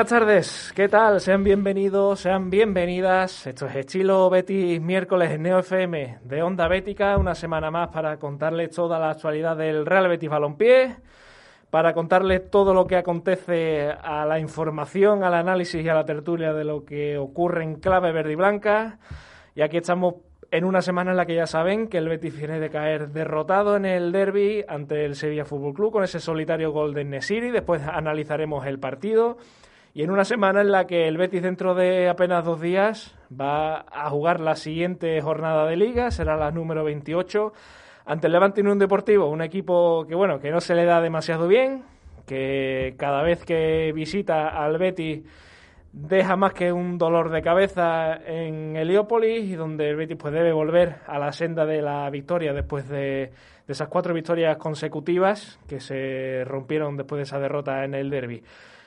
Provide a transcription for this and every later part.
buenas tardes, ¿qué tal? Sean bienvenidos, sean bienvenidas. Esto es Estilo Betis miércoles en Neo FM de Onda Bética, una semana más para contarles toda la actualidad del Real Betis Balompié, para contarles todo lo que acontece a la información, al análisis y a la tertulia de lo que ocurre en clave verde y blanca. Y aquí estamos en una semana en la que ya saben que el Betis viene de caer derrotado en el derby ante el Sevilla Fútbol Club con ese solitario gol de Nesiri. Después analizaremos el partido. Y en una semana en la que el Betis dentro de apenas dos días va a jugar la siguiente jornada de liga, será la número 28, ante el Levante Unión Deportivo, un equipo que bueno, que no se le da demasiado bien, que cada vez que visita al Betis deja más que un dolor de cabeza en Heliópolis y donde el Betis pues debe volver a la senda de la victoria después de, de esas cuatro victorias consecutivas que se rompieron después de esa derrota en el derby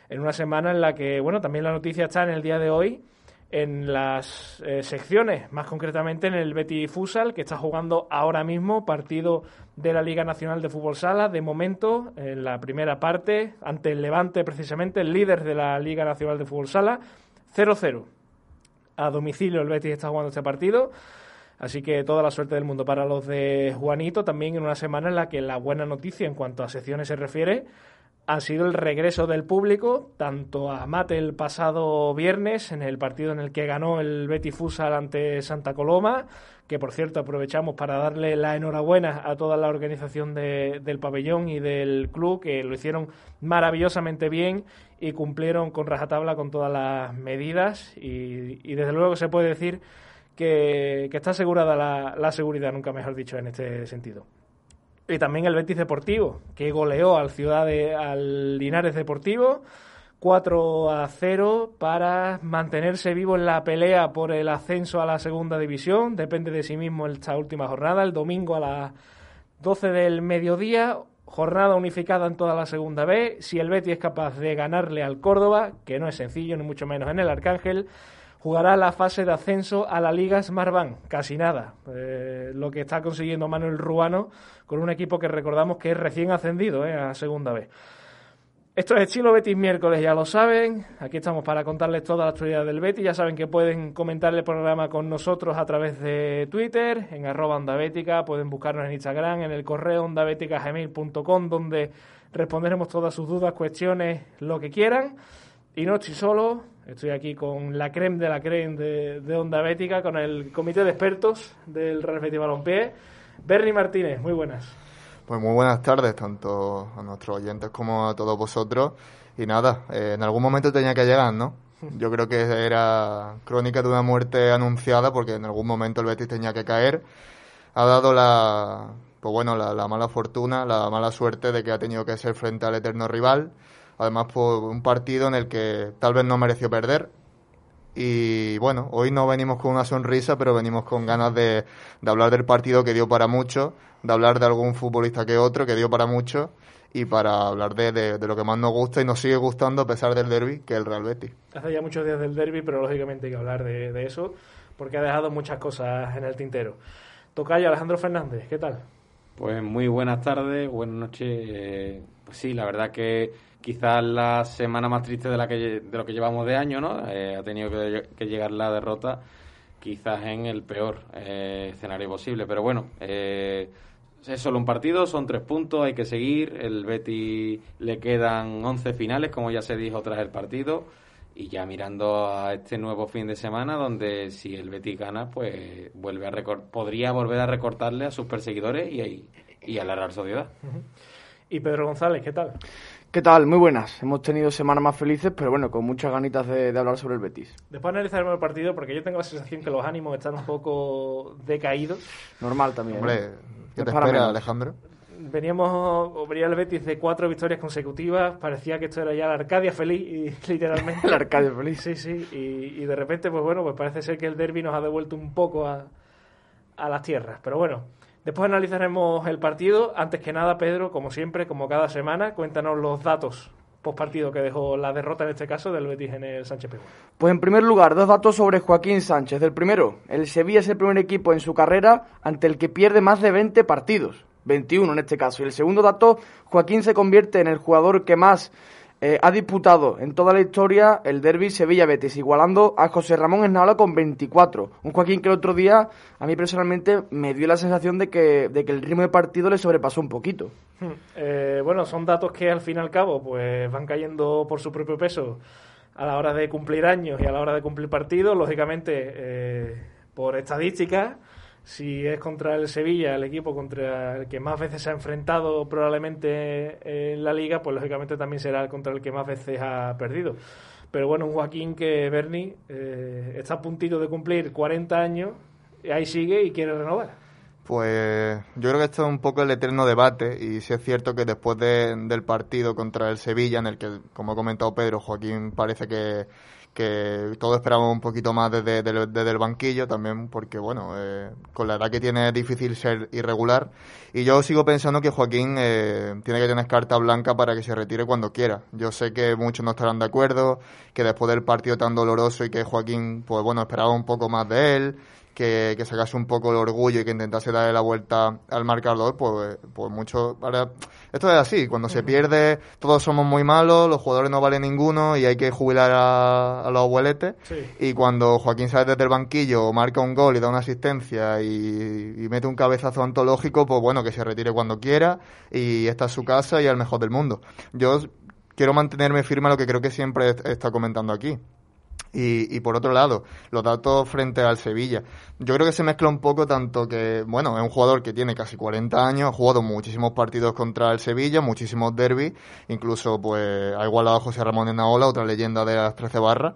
en una semana en la que, bueno, también la noticia está en el día de hoy en las eh, secciones, más concretamente en el Betty Fusal, que está jugando ahora mismo partido de la Liga Nacional de Fútbol Sala, de momento, en la primera parte, ante el Levante, precisamente, el líder de la Liga Nacional de Fútbol Sala, 0-0. A domicilio el Betis está jugando este partido. Así que toda la suerte del mundo para los de Juanito, también en una semana en la que la buena noticia en cuanto a secciones se refiere ha sido el regreso del público, tanto a Mate el pasado viernes, en el partido en el que ganó el Betty Fusal ante Santa Coloma, que por cierto aprovechamos para darle la enhorabuena a toda la organización del pabellón y del club, que lo hicieron maravillosamente bien y cumplieron con rajatabla con todas las medidas y, desde luego se puede decir que, está asegurada la, la seguridad, nunca mejor dicho, en este sentido. Y también el Betis Deportivo, que goleó al Ciudad de, al Linares Deportivo 4 a 0 para mantenerse vivo en la pelea por el ascenso a la segunda división. Depende de sí mismo esta última jornada, el domingo a las 12 del mediodía. Jornada unificada en toda la segunda B. Si el Betis es capaz de ganarle al Córdoba, que no es sencillo, ni mucho menos en el Arcángel, jugará la fase de ascenso a la Liga Smartbank, casi nada. Eh, lo que está consiguiendo Manuel Ruano con un equipo que recordamos que es recién ascendido eh, a segunda vez. Esto es Chilo Betis miércoles, ya lo saben. Aquí estamos para contarles toda la actualidad del Betis. Ya saben que pueden comentar el programa con nosotros a través de Twitter, en arroba ondabética. Pueden buscarnos en Instagram, en el correo ondabética.gmail.com, donde responderemos todas sus dudas, cuestiones, lo que quieran. Y no estoy solo, Estoy aquí con la creme de la creme de, Onda Bética, con el comité de expertos del Real Betis Balompié. Bernie Martínez, muy buenas. Pues muy buenas tardes, tanto a nuestros oyentes como a todos vosotros. Y nada, eh, en algún momento tenía que llegar, ¿no? Yo creo que era crónica de una muerte anunciada porque en algún momento el Betis tenía que caer. Ha dado la, pues bueno, la mala fortuna, la mala suerte de que ha tenido que ser frente al eterno rival Además, por un partido en el que tal vez no mereció perder. Y bueno, hoy no venimos con una sonrisa, pero venimos con ganas de, hablar del partido que dio para mucho, de hablar de algún futbolista que otro que dio para mucho y para hablar de, lo que más nos gusta y nos sigue gustando a pesar del derby, que es el Real Betis. Hace ya muchos días del derby, pero lógicamente hay que hablar de, eso porque ha dejado muchas cosas en el tintero. Tocayo Alejandro Fernández, ¿qué tal? Pues muy buenas tardes, buenas noches. Eh, pues sí, la verdad que quizás la semana más triste de, la que, de lo que llevamos de año, ¿no? Eh, ha tenido que, llegar la derrota quizás en el peor eh, escenario posible. Pero bueno, eh, es solo un partido, son tres puntos, hay que seguir. El Betty le quedan 11 finales, como ya se dijo tras el partido. Y ya mirando a este nuevo fin de semana, donde si el Betty gana, pues vuelve a podría volver a recortarle a sus perseguidores y, y a la Real Sociedad. Y Pedro González, ¿qué tal? ¿Qué tal? Muy buenas. Hemos tenido semanas más felices, pero bueno, con muchas ganitas de, hablar sobre el Betis. Después analizaremos el partido porque yo tengo la sensación que los ánimos están un poco decaídos. Normal también. Hombre, ¿eh? ¿qué te espera, Alejandro? Veníamos, venía el Betis de cuatro victorias consecutivas, parecía que esto era ya la Arcadia feliz, y, literalmente. la Arcadia feliz. Sí, sí, y, y, de repente, pues bueno, pues parece ser que el derby nos ha devuelto un poco a, a las tierras. Pero bueno, Después analizaremos el partido. Antes que nada, Pedro, como siempre, como cada semana, cuéntanos los datos post partido que dejó la derrota en este caso del Betis en el Sánchez Pizjuán. Pues en primer lugar, dos datos sobre Joaquín Sánchez. El primero, el Sevilla es el primer equipo en su carrera ante el que pierde más de 20 partidos, 21 en este caso. Y el segundo dato, Joaquín se convierte en el jugador que más eh, ha disputado en toda la historia el derby Sevilla-Betis, igualando a José Ramón Esnaola con 24. Un Joaquín que el otro día, a mí personalmente, me dio la sensación de que, de que el ritmo de partido le sobrepasó un poquito. Hmm. Eh, bueno, son datos que al fin y al cabo pues van cayendo por su propio peso a la hora de cumplir años y a la hora de cumplir partidos. Lógicamente, eh, por estadísticas si es contra el Sevilla, el equipo contra el que más veces se ha enfrentado probablemente en la liga, pues lógicamente también será contra el que más veces ha perdido. Pero bueno, Joaquín que Bernie eh, está a puntito de cumplir 40 años, y ahí sigue y quiere renovar. Pues yo creo que esto es un poco el eterno debate y si es cierto que después del partido contra el Sevilla, en el que, como ha comentado Pedro, Joaquín parece que que todos esperamos un poquito más desde, el banquillo también porque bueno eh, con la edad que tiene es difícil ser irregular y yo sigo pensando que Joaquín eh, tiene que tener carta blanca para que se retire cuando quiera yo sé que muchos no estarán de acuerdo que después del partido tan doloroso y que Joaquín pues bueno esperaba un poco más de él que, que sacase un poco el orgullo y que intentase darle la vuelta al marcador, pues, pues mucho. Esto es así, cuando se pierde, todos somos muy malos, los jugadores no valen ninguno y hay que jubilar a, los abueletes. Y cuando Joaquín sale desde el banquillo, marca un gol y da una asistencia y, y, mete un cabezazo antológico, pues bueno, que se retire cuando quiera y esta es su casa y el mejor del mundo. Yo quiero mantenerme firme a lo que creo que siempre estado comentando aquí. Y, y, por otro lado, los datos frente al Sevilla. Yo creo que se mezcla un poco tanto que, bueno, es un jugador que tiene casi 40 años, ha jugado muchísimos partidos contra el Sevilla, muchísimos derbis, incluso pues ha igualado a José Ramón Enaola, otra leyenda de las 13 barras,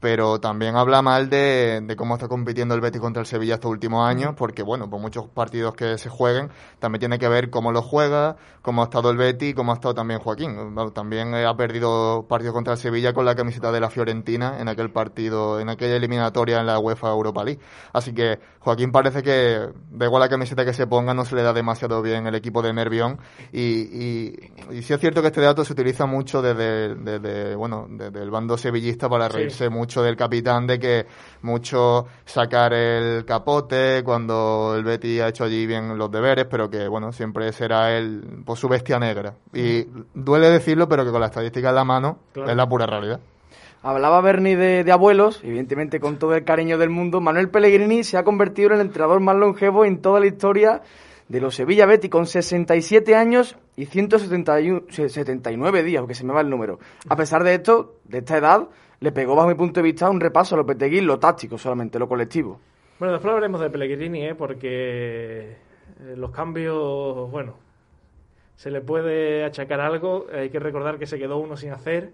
pero también habla mal de, cómo está compitiendo el Betis contra el Sevilla estos últimos años, porque bueno, por muchos partidos que se jueguen, también tiene que ver cómo lo juega, cómo ha estado el Betis y cómo ha estado también Joaquín. También ha perdido partidos contra el Sevilla con la camiseta de la Fiorentina en aquel partido, en aquella eliminatoria en la UEFA Europa League. Así que Joaquín parece que, da igual la camiseta que se ponga, no se le da demasiado bien el equipo de Nervión. Y, y, y sí es cierto que este dato se utiliza mucho desde, bueno, desde el bando sevillista para reírse mucho mucho del capitán de que mucho sacar el capote cuando el Betty ha hecho allí bien los deberes, pero que bueno, siempre será él pues, su bestia negra. Y duele decirlo, pero que con la estadística en la mano es la pura realidad. Hablaba Bernie de, de, abuelos, evidentemente con todo el cariño del mundo. Manuel Pellegrini se ha convertido en el entrenador más longevo en toda la historia de los Sevilla Betty con 67 años y 179 días, porque se me va el número. A pesar de esto, de esta edad, le pegó bajo mi punto de vista un repaso a Lopetegui, lo táctico solamente, lo colectivo. Bueno, después hablaremos de Pellegrini, ¿eh? porque eh, los cambios, bueno, se le puede achacar algo, hay que recordar que se quedó uno sin hacer.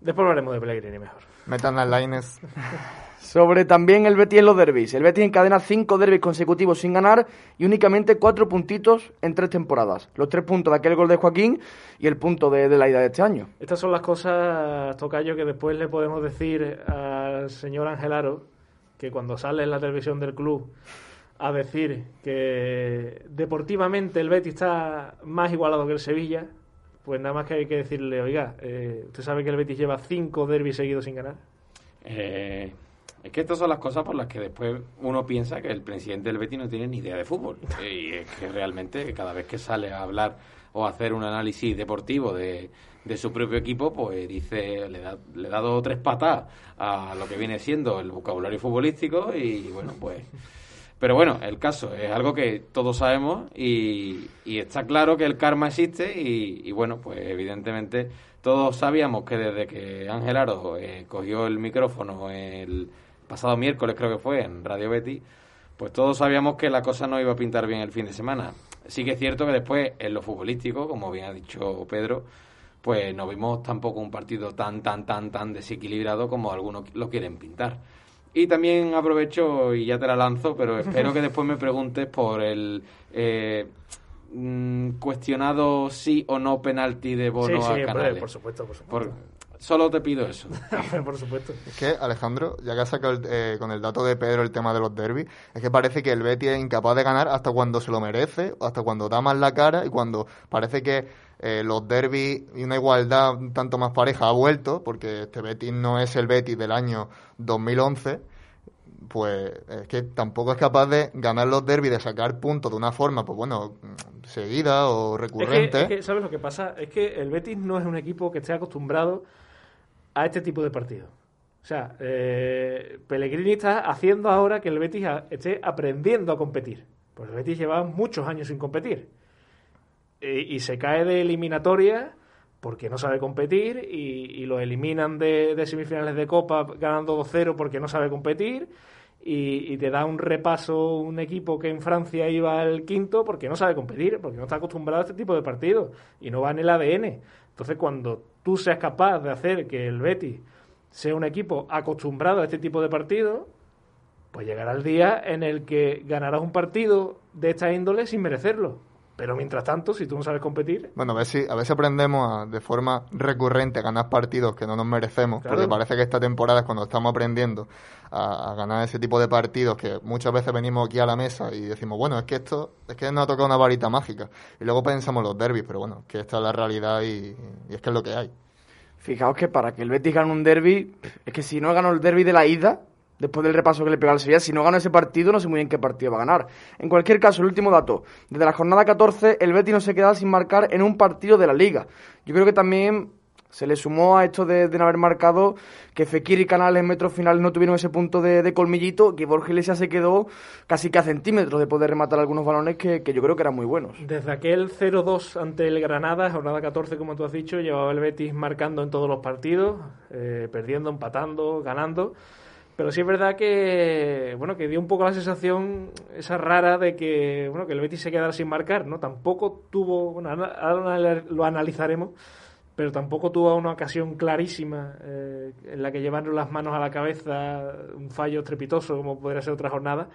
Después hablaremos de Pellegrini mejor. Metan las lines. Sobre también el Betis en los derbis. El Betis encadena cinco derbis consecutivos sin ganar y únicamente cuatro puntitos en tres temporadas. Los tres puntos de aquel gol de Joaquín y el punto de, la ida de este año. Estas son las cosas, Tocayo, que después le podemos decir al señor Angelaro, que cuando sale en la televisión del club a decir que deportivamente el Betis está más igualado que el Sevilla, pues nada más que hay que decirle, oiga, eh, ¿usted sabe que el Betis lleva cinco derbis seguidos sin ganar? Eh, es que estas son las cosas por las que después uno piensa que el presidente del Betis no tiene ni idea de fútbol. Y es que realmente cada vez que sale a hablar o a hacer un análisis deportivo de, de su propio equipo, pues dice, le da, le da dos o tres patas a lo que viene siendo el vocabulario futbolístico y bueno, pues... Pero bueno, el caso es algo que todos sabemos y, está claro que el karma existe y, y, bueno, pues evidentemente todos sabíamos que desde que Ángel Aro eh, cogió el micrófono el pasado miércoles creo que fue, en Radio Betty, pues todos sabíamos que la cosa no iba a pintar bien el fin de semana. Sí que es cierto que después, en lo futbolístico, como bien ha dicho Pedro, pues no vimos tampoco un partido tan, tan, tan, tan desequilibrado como algunos lo quieren pintar. Y también aprovecho, y ya te la lanzo, pero espero que después me preguntes por el eh, mm, cuestionado sí o no penalti de Bono sí, sí, a por supuesto, por supuesto. Solo te pido eso. Por supuesto. Es que, Alejandro, ya que has sacado eh, con el dato de Pedro el tema de los derbis, es que parece que el Betis es incapaz de ganar hasta cuando se lo merece, hasta cuando da más la cara y cuando parece que eh, los derbis y una igualdad un tanto más pareja ha vuelto, porque este Betis no es el Betis del año 2011 pues es que tampoco es capaz de ganar los derbis, de sacar puntos de una forma, pues bueno, seguida o recurrente. Es que, ¿sabes lo que pasa? Es que el Betis no es un equipo que esté acostumbrado a este tipo de partidos. O sea, eh, Pellegrini está haciendo ahora que el Betis esté aprendiendo a competir. Pues el Betis lleva muchos años sin competir. Y, se cae de eliminatoria porque no sabe competir y, lo eliminan de, semifinales de Copa ganando 2-0 porque no sabe competir y, te da un repaso un equipo que en Francia iba al quinto porque no sabe competir, porque no está acostumbrado a este tipo de partidos y no va en el ADN. Entonces cuando tú seas capaz de hacer que el Betis sea un equipo acostumbrado a este tipo de partidos, pues llegará el día en el que ganarás un partido de esta índole sin merecerlo. Pero mientras tanto, si tú no sabes competir... Bueno, a ver si, a ver aprendemos de forma recurrente a ganar partidos que no nos merecemos, porque parece que esta temporada es cuando estamos aprendiendo a, ganar ese tipo de partidos que muchas veces venimos aquí a la mesa y decimos, bueno, es que esto, es que nos ha tocado una varita mágica. Y luego pensamos los derbis, pero bueno, que esta es la realidad y, y es que es lo que hay. Fijaos que para que el Betis gane un derby, es que si no ganó el derby de la ida, después del repaso que le pegó al Sevilla. Si no gana ese partido, no sé muy bien qué partido va a ganar. En cualquier caso, el último dato. Desde la jornada 14, el Betis no se queda sin marcar en un partido de la Liga. Yo creo que también se le sumó a esto de, no haber marcado que Fekir y Canales en metros finales no tuvieron ese punto de, colmillito, que Borja Iglesias se quedó casi que a centímetros de poder rematar algunos balones que, yo creo que eran muy buenos. Desde aquel 0-2 ante el Granada, jornada 14 como tú has dicho, llevaba el Betis marcando en todos los partidos, eh, perdiendo, empatando, ganando. Pero sí es verdad que bueno que dio un poco la sensación esa rara de que bueno que el Betis se quedara sin marcar, ¿no? Tampoco tuvo, bueno, ahora lo analizaremos, pero tampoco tuvo una ocasión clarísima eh, en la que llevaron las manos a la cabeza, un fallo estrepitoso como podría ser otra jornada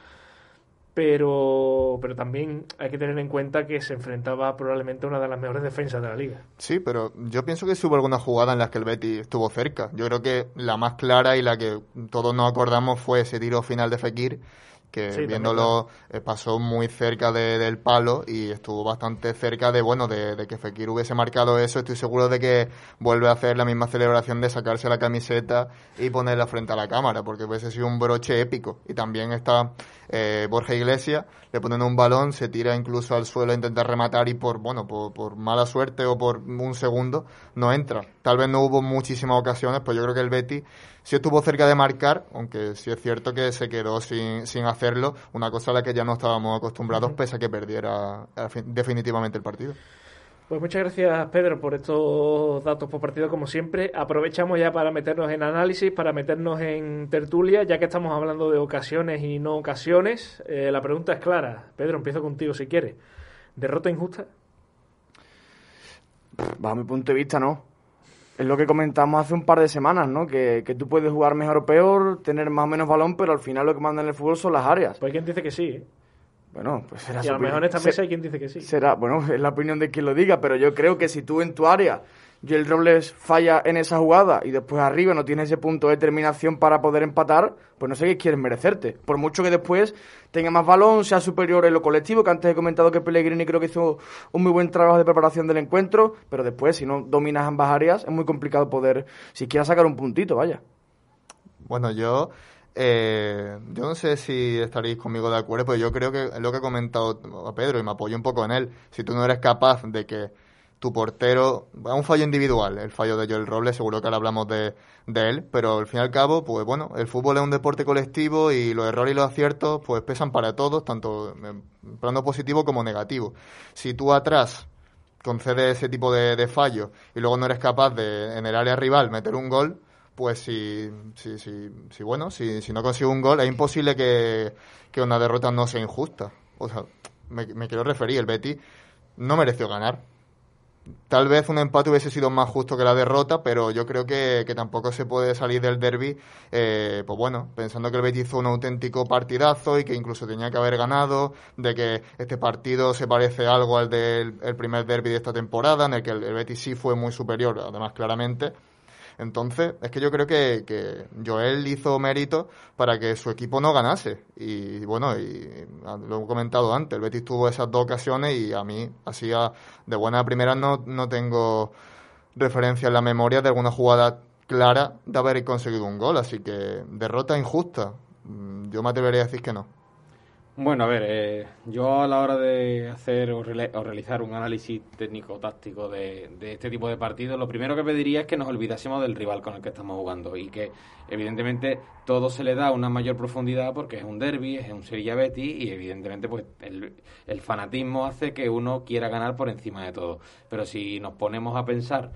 pero, pero también hay que tener en cuenta que se enfrentaba probablemente a una de las mejores defensas de la liga. Sí, pero yo pienso que hubo alguna jugada en la que el Betis estuvo cerca. Yo creo que la más clara y la que todos nos acordamos fue ese tiro final de Fekir que viéndolo eh, pasó muy cerca del palo y estuvo bastante cerca de bueno de, que Fekir hubiese marcado eso estoy seguro de que vuelve a hacer la misma celebración de sacarse la camiseta y ponerla frente a la cámara porque hubiese sido un broche épico y también está eh, Borja Iglesias le ponen un balón se tira incluso al suelo a intentar rematar y por bueno por, por mala suerte o por un segundo no entra tal vez no hubo muchísimas ocasiones pues yo creo que el Betty sí estuvo cerca de marcar, aunque sí es cierto que se quedó sin, sin hacerlo, una cosa a la que ya no estábamos acostumbrados, pese a que perdiera definitivamente el partido. Pues muchas gracias, Pedro, por estos datos por partido, como siempre. Aprovechamos ya para meternos en análisis, para meternos en tertulia, ya que estamos hablando de ocasiones y no ocasiones. Eh, la pregunta es clara. Pedro, empiezo contigo si quieres. ¿Derrota injusta? Bajo mi punto de vista, no es lo que comentamos hace un par de semanas, ¿no? Que, que, tú puedes jugar mejor o peor, tener más o menos balón, pero al final lo que manda en el fútbol son las áreas. Pues hay quien dice que sí. ¿eh? Bueno, pues será Y a lo mejor en esta mesa hay quien dice que sí. Será, bueno, es la opinión de quien lo diga, pero yo creo que si tú en tu área y el Robles falla en esa jugada y después arriba no tiene ese punto de determinación para poder empatar, pues no sé qué quieres merecerte. Por mucho que después tenga más balón, sea superior en lo colectivo, que antes he comentado que Pellegrini creo que hizo un muy buen trabajo de preparación del encuentro, pero después si no dominas ambas áreas es muy complicado poder siquiera sacar un puntito, vaya. Bueno, yo... Eh, yo no sé si estaréis conmigo de acuerdo, pero yo creo que es lo que ha comentado Pedro y me apoyo un poco en él. Si tú no eres capaz de que tu portero, a un fallo individual, el fallo de Joel Robles, seguro que ahora hablamos de, él, pero al fin y al cabo, pues bueno, el fútbol es un deporte colectivo y los errores y los aciertos pues pesan para todos, tanto en plano positivo como negativo. Si tú atrás concedes ese tipo de, de y luego no eres capaz de en el área rival meter un gol, pues si, si, si, si bueno, si, no consigues un gol, es imposible que, una derrota no sea injusta. O sea, me, me quiero referir, el Betty no mereció ganar Tal vez un empate hubiese sido más justo que la derrota, pero yo creo que, tampoco se puede salir del derby, eh, pues bueno, pensando que el Betis hizo un auténtico partidazo y que incluso tenía que haber ganado, de que este partido se parece algo al del primer derby de esta temporada, en el que el, el Betis sí fue muy superior, además claramente, entonces, es que yo creo que, Joel hizo mérito para que su equipo no ganase. Y bueno, y lo he comentado antes, el Betis tuvo esas dos ocasiones y a mí, así de buena primera, no, no tengo referencia en la memoria de alguna jugada clara de haber conseguido un gol. Así que derrota injusta. mm, yo me atrevería a decir que no. Bueno, a ver, eh, yo a la hora de hacer o, realizar un análisis técnico-táctico de, este tipo de partidos, lo primero que pediría es que nos olvidásemos del rival con el que estamos jugando y que evidentemente todo se le da una mayor profundidad porque es un derby, es un Sevilla Betty y evidentemente pues el, el fanatismo hace que uno quiera ganar por encima de todo. Pero si nos ponemos a pensar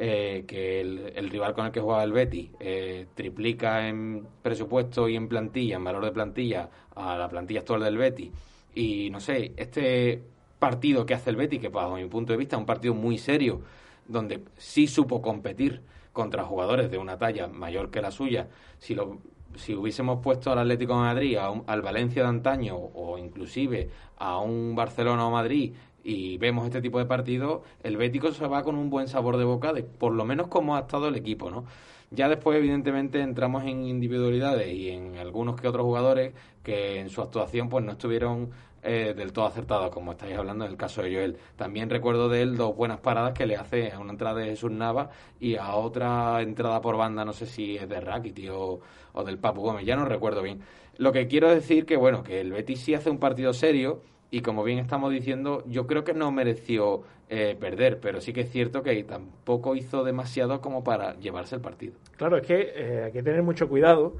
eh, que el, rival con el que juega el Betty eh, triplica en presupuesto y en plantilla, en valor de plantilla, a la plantilla actual del Betty. Y no sé, este partido que hace el Betty, que bajo mi punto de vista es un partido muy serio, donde sí supo competir contra jugadores de una talla mayor que la suya, si lo si hubiésemos puesto al Atlético de Madrid, al Valencia de antaño o inclusive a un Barcelona o Madrid y vemos este tipo de partidos, el Bético se va con un buen sabor de boca de por lo menos cómo ha estado el equipo, ¿no? Ya después, evidentemente, entramos en individualidades y en algunos que otros jugadores que en su actuación pues no estuvieron eh, del todo acertados, como estáis hablando en el caso de Joel. También recuerdo de él dos buenas paradas que le hace a una entrada de Jesús Nava y a otra entrada por banda, no sé si es de Rakiti o, del Papu Gómez, ya no recuerdo bien. Lo que quiero decir que, bueno, que el Betis sí hace un partido serio, y como bien estamos diciendo, yo creo que no mereció eh, perder, pero sí que es cierto que tampoco hizo demasiado como para llevarse el partido. Claro, es que eh, hay que tener mucho cuidado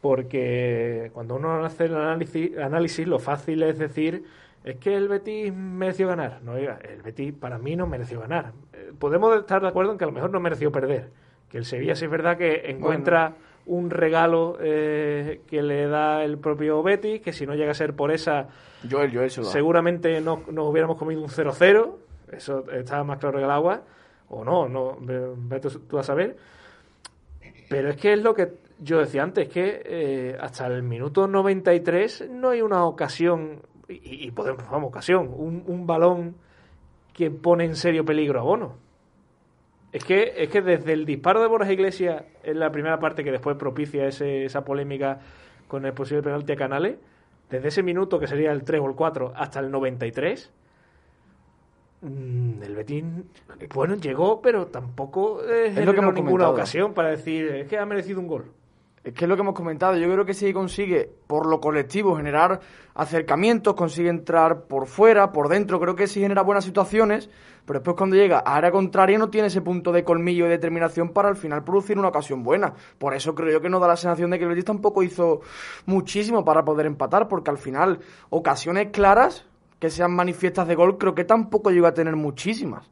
porque cuando uno hace el análisis, análisis, lo fácil es decir es que el Betis mereció ganar. No, el Betis para mí no mereció ganar. Eh, podemos estar de acuerdo en que a lo mejor no mereció perder. Que el Sevilla sí es verdad que encuentra un regalo que le da el propio Betis, que si no llega a ser por esa Seguramente no, nos hubiéramos comido un 0-0, eso estaba más claro que el agua, o no, no vete tú a saber. Pero es que es lo que yo decía antes, que eh, hasta el minuto 93 no hay una ocasión, y, podemos, vamos, ocasión, un, un, balón que pone en serio peligro a Bono. Es que, es que desde el disparo de Borja Iglesias en la primera parte que después propicia ese, esa polémica con el posible penalti a Canales, desde ese minuto, que sería el 3 o el 4, hasta el 93, mm, el Betis, bueno, llegó, pero tampoco eh, es generó ninguna ocasión para decir es que ha merecido un gol. Es que es lo que hemos comentado. Yo creo que si consigue, por lo colectivo, generar acercamientos, consigue entrar por fuera, por dentro, creo que sí genera buenas situaciones, pero después cuando llega a área contraria no tiene ese punto de colmillo y determinación para al final producir una ocasión buena. Por eso creo yo que nos da la sensación de que el Betis tampoco hizo muchísimo para poder empatar, porque al final ocasiones claras que sean manifiestas de gol creo que tampoco llegó a tener muchísimas.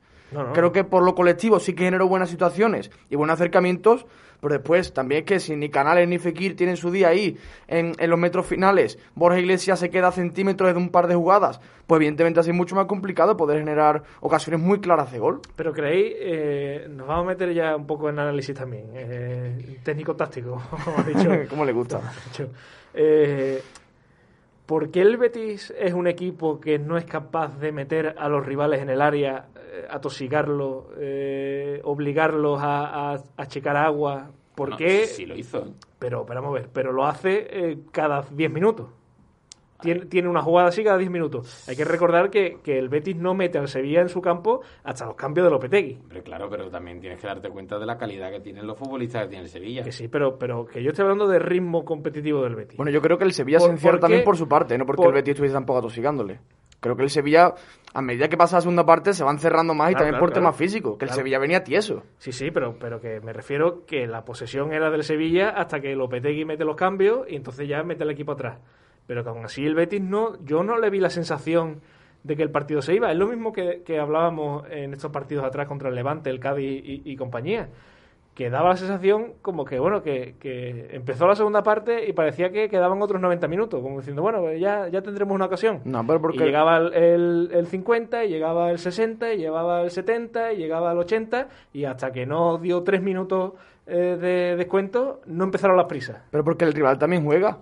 Creo que por lo colectivo sí que generó buenas situaciones y buenos acercamientos, pero después también es que si ni Canales ni Fekir tienen su día ahí en, los metros finales, Borja Iglesias se queda a centímetros de un par de jugadas, pues evidentemente así es mucho más complicado poder generar ocasiones muy claras de gol. Pero creéis, eh, nos vamos a meter ya un poco en análisis también, eh, técnico-táctico, como ha dicho. ¿Cómo le gusta? Eh, ¿Por qué el Betis es un equipo que no es capaz de meter a los rivales en el área, atosigarlos, eh, obligarlos a, a, a, checar agua? ¿Por qué? Sí, lo hizo. Pero, pero vamos a ver, pero lo hace eh, cada 10 minutos. Tiene, una jugada así cada 10 minutos. Hay que recordar que, el Betis no mete al Sevilla en su campo hasta los cambios de Lopetegui. Hombre, claro, pero también tienes que darte cuenta de la calidad que tienen los futbolistas que tiene el Sevilla. Que sí, pero, pero que yo estoy hablando de ritmo competitivo del Betis. Bueno, yo creo que el Sevilla se encierra también por su parte, no porque el Betis estuviese tampoco atosigándole. Creo que el Sevilla, a medida que pasa la segunda parte, se van cerrando más y también por tema físico, que el Sevilla venía tieso. Sí, sí, pero, pero que me refiero que la posesión era del Sevilla hasta que Lopetegui mete los cambios y entonces ya mete el equipo atrás. Pero que aún así el Betis no, yo no le vi la sensación de que el partido se iba. Es lo mismo que, hablábamos en estos partidos atrás contra el Levante, el Cádiz y, compañía. Que daba la sensación como que, bueno, que, empezó la segunda parte y parecía que quedaban otros 90 minutos, como diciendo, bueno, pues ya, ya tendremos una ocasión. No, pero porque... Y llegaba el, el, 50, y llegaba el 60, y llegaba el 70, y llegaba el 80, y hasta que no dio tres minutos eh, de descuento, no empezaron las prisas. Pero porque el rival también juega.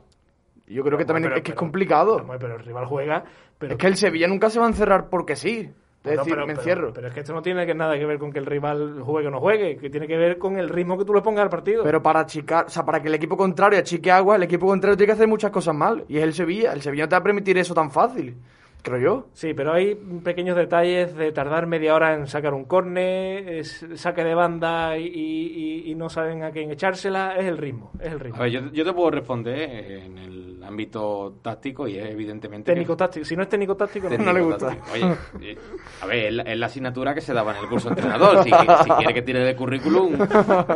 Yo creo que también es que es complicado. pero el rival juega. Pero... Es que el Sevilla nunca se va a encerrar porque sí. Es decir, pero, me encierro. Pero, es que esto no tiene nada que ver con que el rival juegue o no juegue, que tiene que ver con el ritmo que tú le pongas al partido. Pero para achicar, o sea, para que el equipo contrario achique agua, el equipo contrario tiene que hacer muchas cosas mal. Y es el Sevilla. El Sevilla no te va a permitir eso tan fácil. Creo yo. Sí, pero hay pequeños detalles de tardar media hora en sacar un córner, saque de banda y, y- y no saben a quién echársela. Es el ritmo, es el ritmo. A ver, yo, yo te puedo responder en el ámbito táctico y es evidentemente... que- Técnico-táctico. Si no es técnico-táctico, no. Técnico No le gusta. táctico. Oye, eh, a ver, es la, es la asignatura que se daba en el curso de entrenador. Si, si quiere que tire de currículum,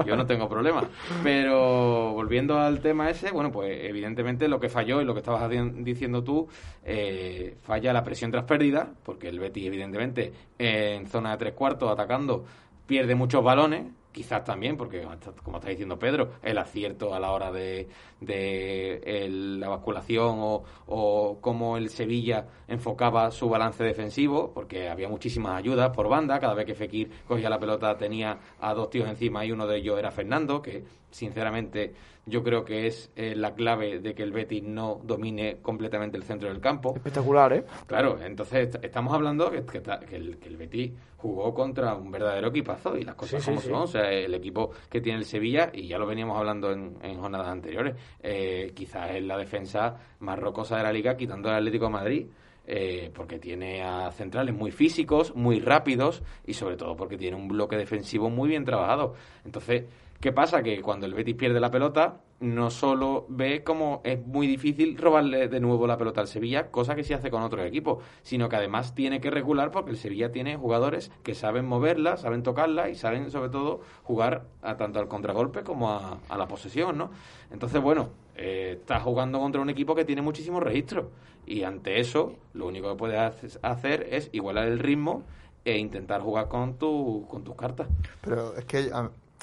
yo no tengo problema. Pero volviendo al tema ese, bueno, pues evidentemente lo que falló y lo que estabas diciendo tú, eh, falla la presión tras pérdida, porque el Betis, evidentemente, en zona de tres cuartos, atacando, pierde muchos balones. Quizás también, porque como está diciendo Pedro, el acierto a la hora de, de el- la basculación o, o cómo el Sevilla enfocaba su balance defensivo, porque había muchísimas ayudas por banda. Cada vez que Fekir cogía la pelota tenía a dos tíos encima y uno de ellos era Fernando, que sinceramente yo creo que es eh, la clave de que el Betis no domine completamente el centro del campo. Espectacular, ¿eh? Claro, entonces est- estamos hablando que, que el, que el Betis jugó contra un verdadero equipazo y las cosas Sí, como sí. son. O sea, el equipo que tiene el Sevilla, y ya lo veníamos hablando en, jornadas anteriores, eh, quizás es la defensa más rocosa de la liga, quitando al Atlético de Madrid. eh, porque tiene a centrales muy físicos, muy rápidos y sobre todo porque tiene un bloque defensivo muy bien trabajado. Entonces, ¿qué pasa? Que cuando el Betis pierde la pelota, no solo ve como es muy difícil robarle de nuevo la pelota al Sevilla, cosa que se hace con otros equipos, sino que además tiene que regular porque el Sevilla tiene jugadores que saben moverla, saben tocarla y saben sobre todo jugar a tanto al contragolpe como a, a la posesión, ¿no? Entonces, bueno, eh, estás jugando contra un equipo que tiene muchísimos registros y ante eso lo único que puedes hace- hacer es igualar el ritmo e intentar jugar con, tu, con tus cartas. Pero es que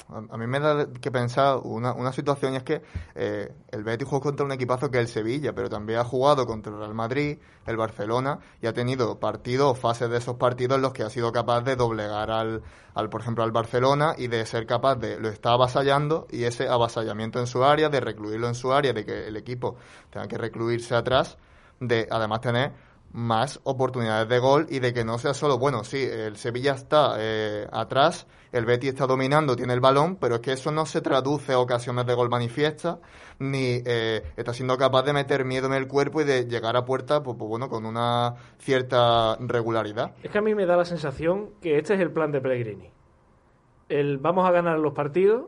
a, mí me da que pensar una, una situación y es que eh, el Betis jugó contra un equipazo que es el Sevilla, pero también ha jugado contra el Real Madrid, el Barcelona y ha tenido partidos fases de esos partidos en los que ha sido capaz de doblegar al, al por ejemplo, al Barcelona y de ser capaz de lo está avasallando y ese avasallamiento en su área, de recluirlo en su área, de que el equipo tenga que recluirse atrás, de además tener más oportunidades de gol y de que no sea solo, bueno, sí, el Sevilla está eh, atrás, el Betis está dominando, tiene el balón, pero es que eso no se traduce a ocasiones de gol manifiesta, ni eh, está siendo capaz de meter miedo en el cuerpo y de llegar a puerta, pues, pues, bueno, con una cierta regularidad. Es que a mí me da la sensación que este es el plan de Pellegrini. El vamos a ganar los partidos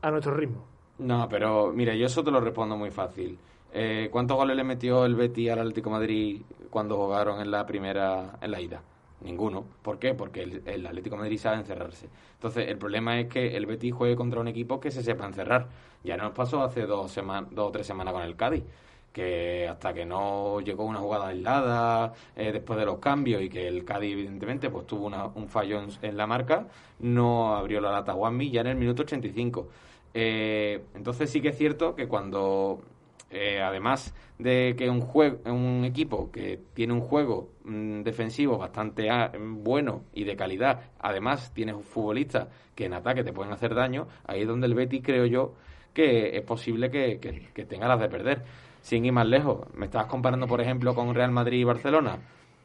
a nuestro ritmo. No, pero mira, yo eso te lo respondo muy fácil. Eh, ¿Cuántos goles le metió el Betis al Atlético de Madrid cuando jugaron en la primera, en la ida? Ninguno. ¿Por qué? Porque el, Atlético Madrid sabe encerrarse. Entonces, el problema es que el Betis juegue contra un equipo que se sepa encerrar. Ya nos pasó hace dos, dos o tres semanas con el Cádiz que hasta que no llegó una jugada aislada eh, después de los cambios y que el Cádiz evidentemente pues tuvo una- un fallo en, en la marca no abrió la lata Juanmi ya en el minuto 85 Eh, entonces sí que es cierto que cuando eh, además de que un juego un equipo que tiene un juego mm, defensivo bastante ah, bueno y de calidad además tienes futbolistas que en ataque te pueden hacer daño ahí es donde el Betis creo yo que es posible que, que- que tenga las de perder. Sin ir más lejos me estabas comparando por ejemplo con Real Madrid y Barcelona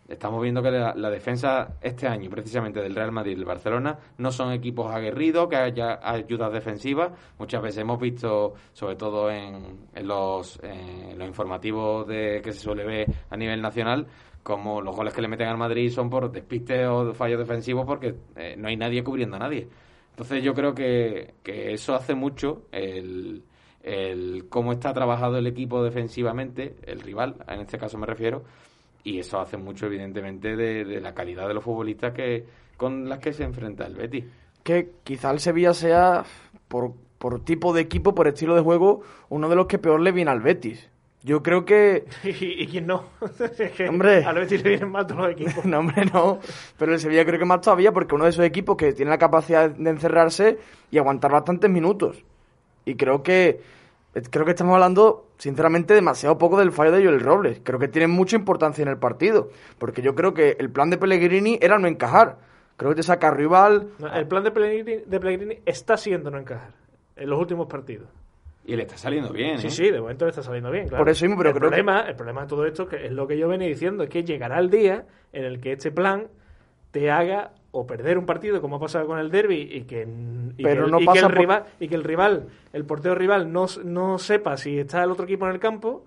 Estamos viendo que la, la defensa este año, precisamente del Real Madrid y del Barcelona, no son equipos aguerridos, que haya ayudas defensivas. Muchas veces hemos visto, sobre todo en, en los, en los informativos de, que se suele ver a nivel nacional, como los goles que le meten al Madrid son por despiste o fallos defensivos porque eh, no hay nadie cubriendo a nadie. Entonces yo creo que, que eso hace mucho el, el cómo está trabajado el equipo defensivamente, el rival, en este caso me refiero, y eso hace mucho evidentemente de, de la calidad de los futbolistas que con las que se enfrenta el Betis. Que quizá el Sevilla sea, por, por tipo de equipo, por estilo de juego, uno de los que peor le viene al Betis. Yo creo que ¿Y, y quién no? Es que Hombre. A veces le vienen mal todos los equipos. no, hombre, no. Pero el Sevilla creo que más todavía porque uno de esos equipos que tiene la capacidad de encerrarse y aguantar bastantes minutos. Y creo que creo que estamos hablando, sinceramente, demasiado poco del fallo de Joel Robles. Creo que tiene mucha importancia en el partido. Porque yo creo que el plan de Pellegrini era no encajar. Creo que te saca rival. No, el plan de Pellegrini, de Pellegrini está siendo no encajar en los últimos partidos. Y le está saliendo bien, Sí, ¿eh? sí, de momento le está saliendo bien, claro. Por eso mismo, pero el creo que- problema, el problema de todo esto que es lo que yo venía diciendo, es que llegará el día en el que este plan te haga o perder un partido como ha pasado con el derby y que, y Pero que no y que pasa el por- rival y que el rival, el portero rival no, no sepa si está el otro equipo en el campo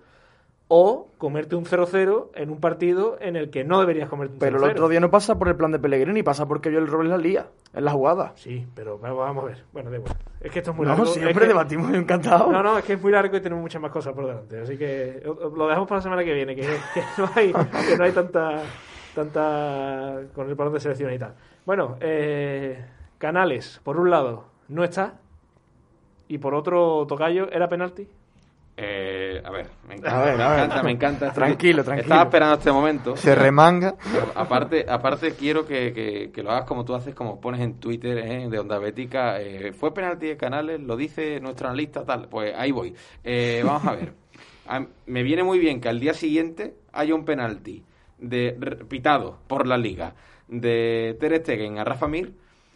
o comerte un 0-0 en un partido en el que no deberías comerte un 0-0. Pero el otro día no pasa por el plan de Pellegrini, pasa porque yo el Robles la lía, en la jugada. Sí, pero vamos a ver. Bueno, da igual. Es que esto es muy No, largo. siempre es que- debatimos encantado. No, no, es que es muy largo y tenemos muchas más cosas por delante. Así que lo dejamos para la semana que viene, que, que no hay, que no hay tanta, tanta con el balón de selección y tal. Bueno, eh, Canales, por un lado, no está. Y por otro, Tocayo, ¿era penalti? Eh, a ver, me encanta, A ver, me a ver. encanta, me encanta. este- Tranquilo, tranquilo. Estaba esperando este momento. Se remanga. Aparte, aparte quiero que, que- que lo hagas como tú haces, como pones en Twitter eh, de Onda Bética. eh, fue penalti de Canales, lo dice nuestro analista, tal. Pues ahí voy. Eh, vamos a ver. A- me viene muy bien que al día siguiente haya un penalti de pitado por la liga de Ter Stegen a Rafa Mir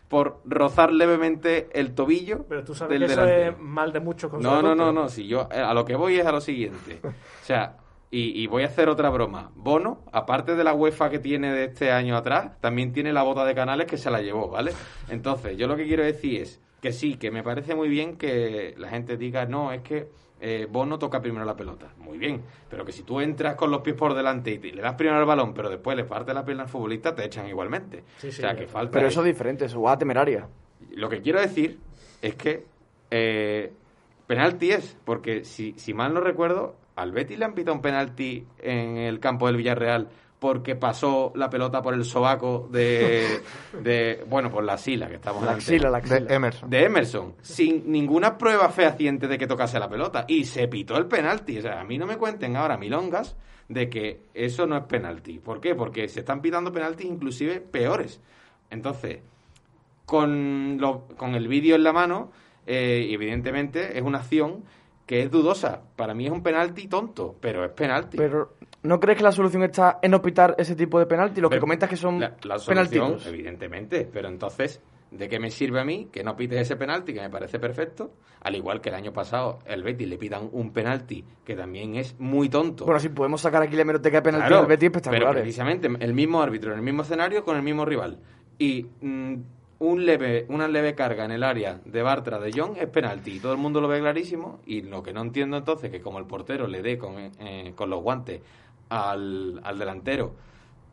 por rozar levemente el tobillo Pero tú sabes del que eso es mal de muchos con No, no, no, no. Si yo eh, a lo que voy es a lo siguiente. O sea, y, y voy a hacer otra broma. Bono, aparte de la UEFA que tiene de este año atrás, también tiene la bota de canales que se la llevó, ¿vale? Entonces, yo lo que quiero decir es que sí, que me parece muy bien que la gente diga, no, es que eh, Bono toca primero la pelota. Muy bien, pero que si tú entras con los pies por delante y te- le das primero el balón, pero después le parte la pierna al futbolista, te echan igualmente. Sí, sí, o sea, que falta Pero eso es diferente, eso jugada temeraria. lo que quiero decir es que eh, penalti es, porque si, si mal no recuerdo, al Betis le han pitado un penalti en el campo del Villarreal porque pasó la pelota por el sobaco de, de bueno, por la axila que estamos La axila, la axila. De Emerson. de Emerson, sin ninguna prueba fehaciente de que tocase la pelota. Y se pitó el penalti. O sea, a mí no me cuenten ahora milongas de que eso no es penalti. ¿Por qué? Porque se están pitando penaltis inclusive peores. Entonces, con, lo- con el vídeo en la mano, eh, evidentemente es una acción que es dudosa. Para mí es un penalti tonto, pero es penalti. Pero ¿no crees que la solución está en no pitar ese tipo de penalti? Lo que Pero comentas que son la, la solución, penaltitos. evidentemente, pero entonces, ¿de qué me sirve a mí que no pites ese penalti que me parece perfecto? Al igual que el año pasado el Betis le pitan un penalti que también es muy tonto. Bueno, si podemos sacar aquí la hemeroteca de penalti Claro, del Betis pero espectaculares. precisamente el mismo árbitro en el mismo escenario con el mismo rival y mm, un leve, una leve carga en el área de Bartra de Jong es penalti y todo el mundo lo ve clarísimo y lo que no entiendo entonces que como el portero le dé con, eh, con los guantes al, al delantero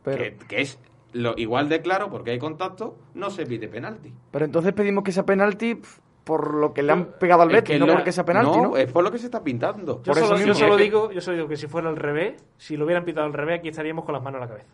Pero- que, que es lo igual de claro porque hay contacto no se pide penalti Pero entonces pedimos que sea penalti por lo que le han pegado al Betis, que no lo- porque sea penalti, ¿no? es por lo que se está pintando Yo Por eso solo, yo digo, yo solo digo que si fuera al revés, si lo hubieran pitado al revés, aquí estaríamos con las manos en la cabeza.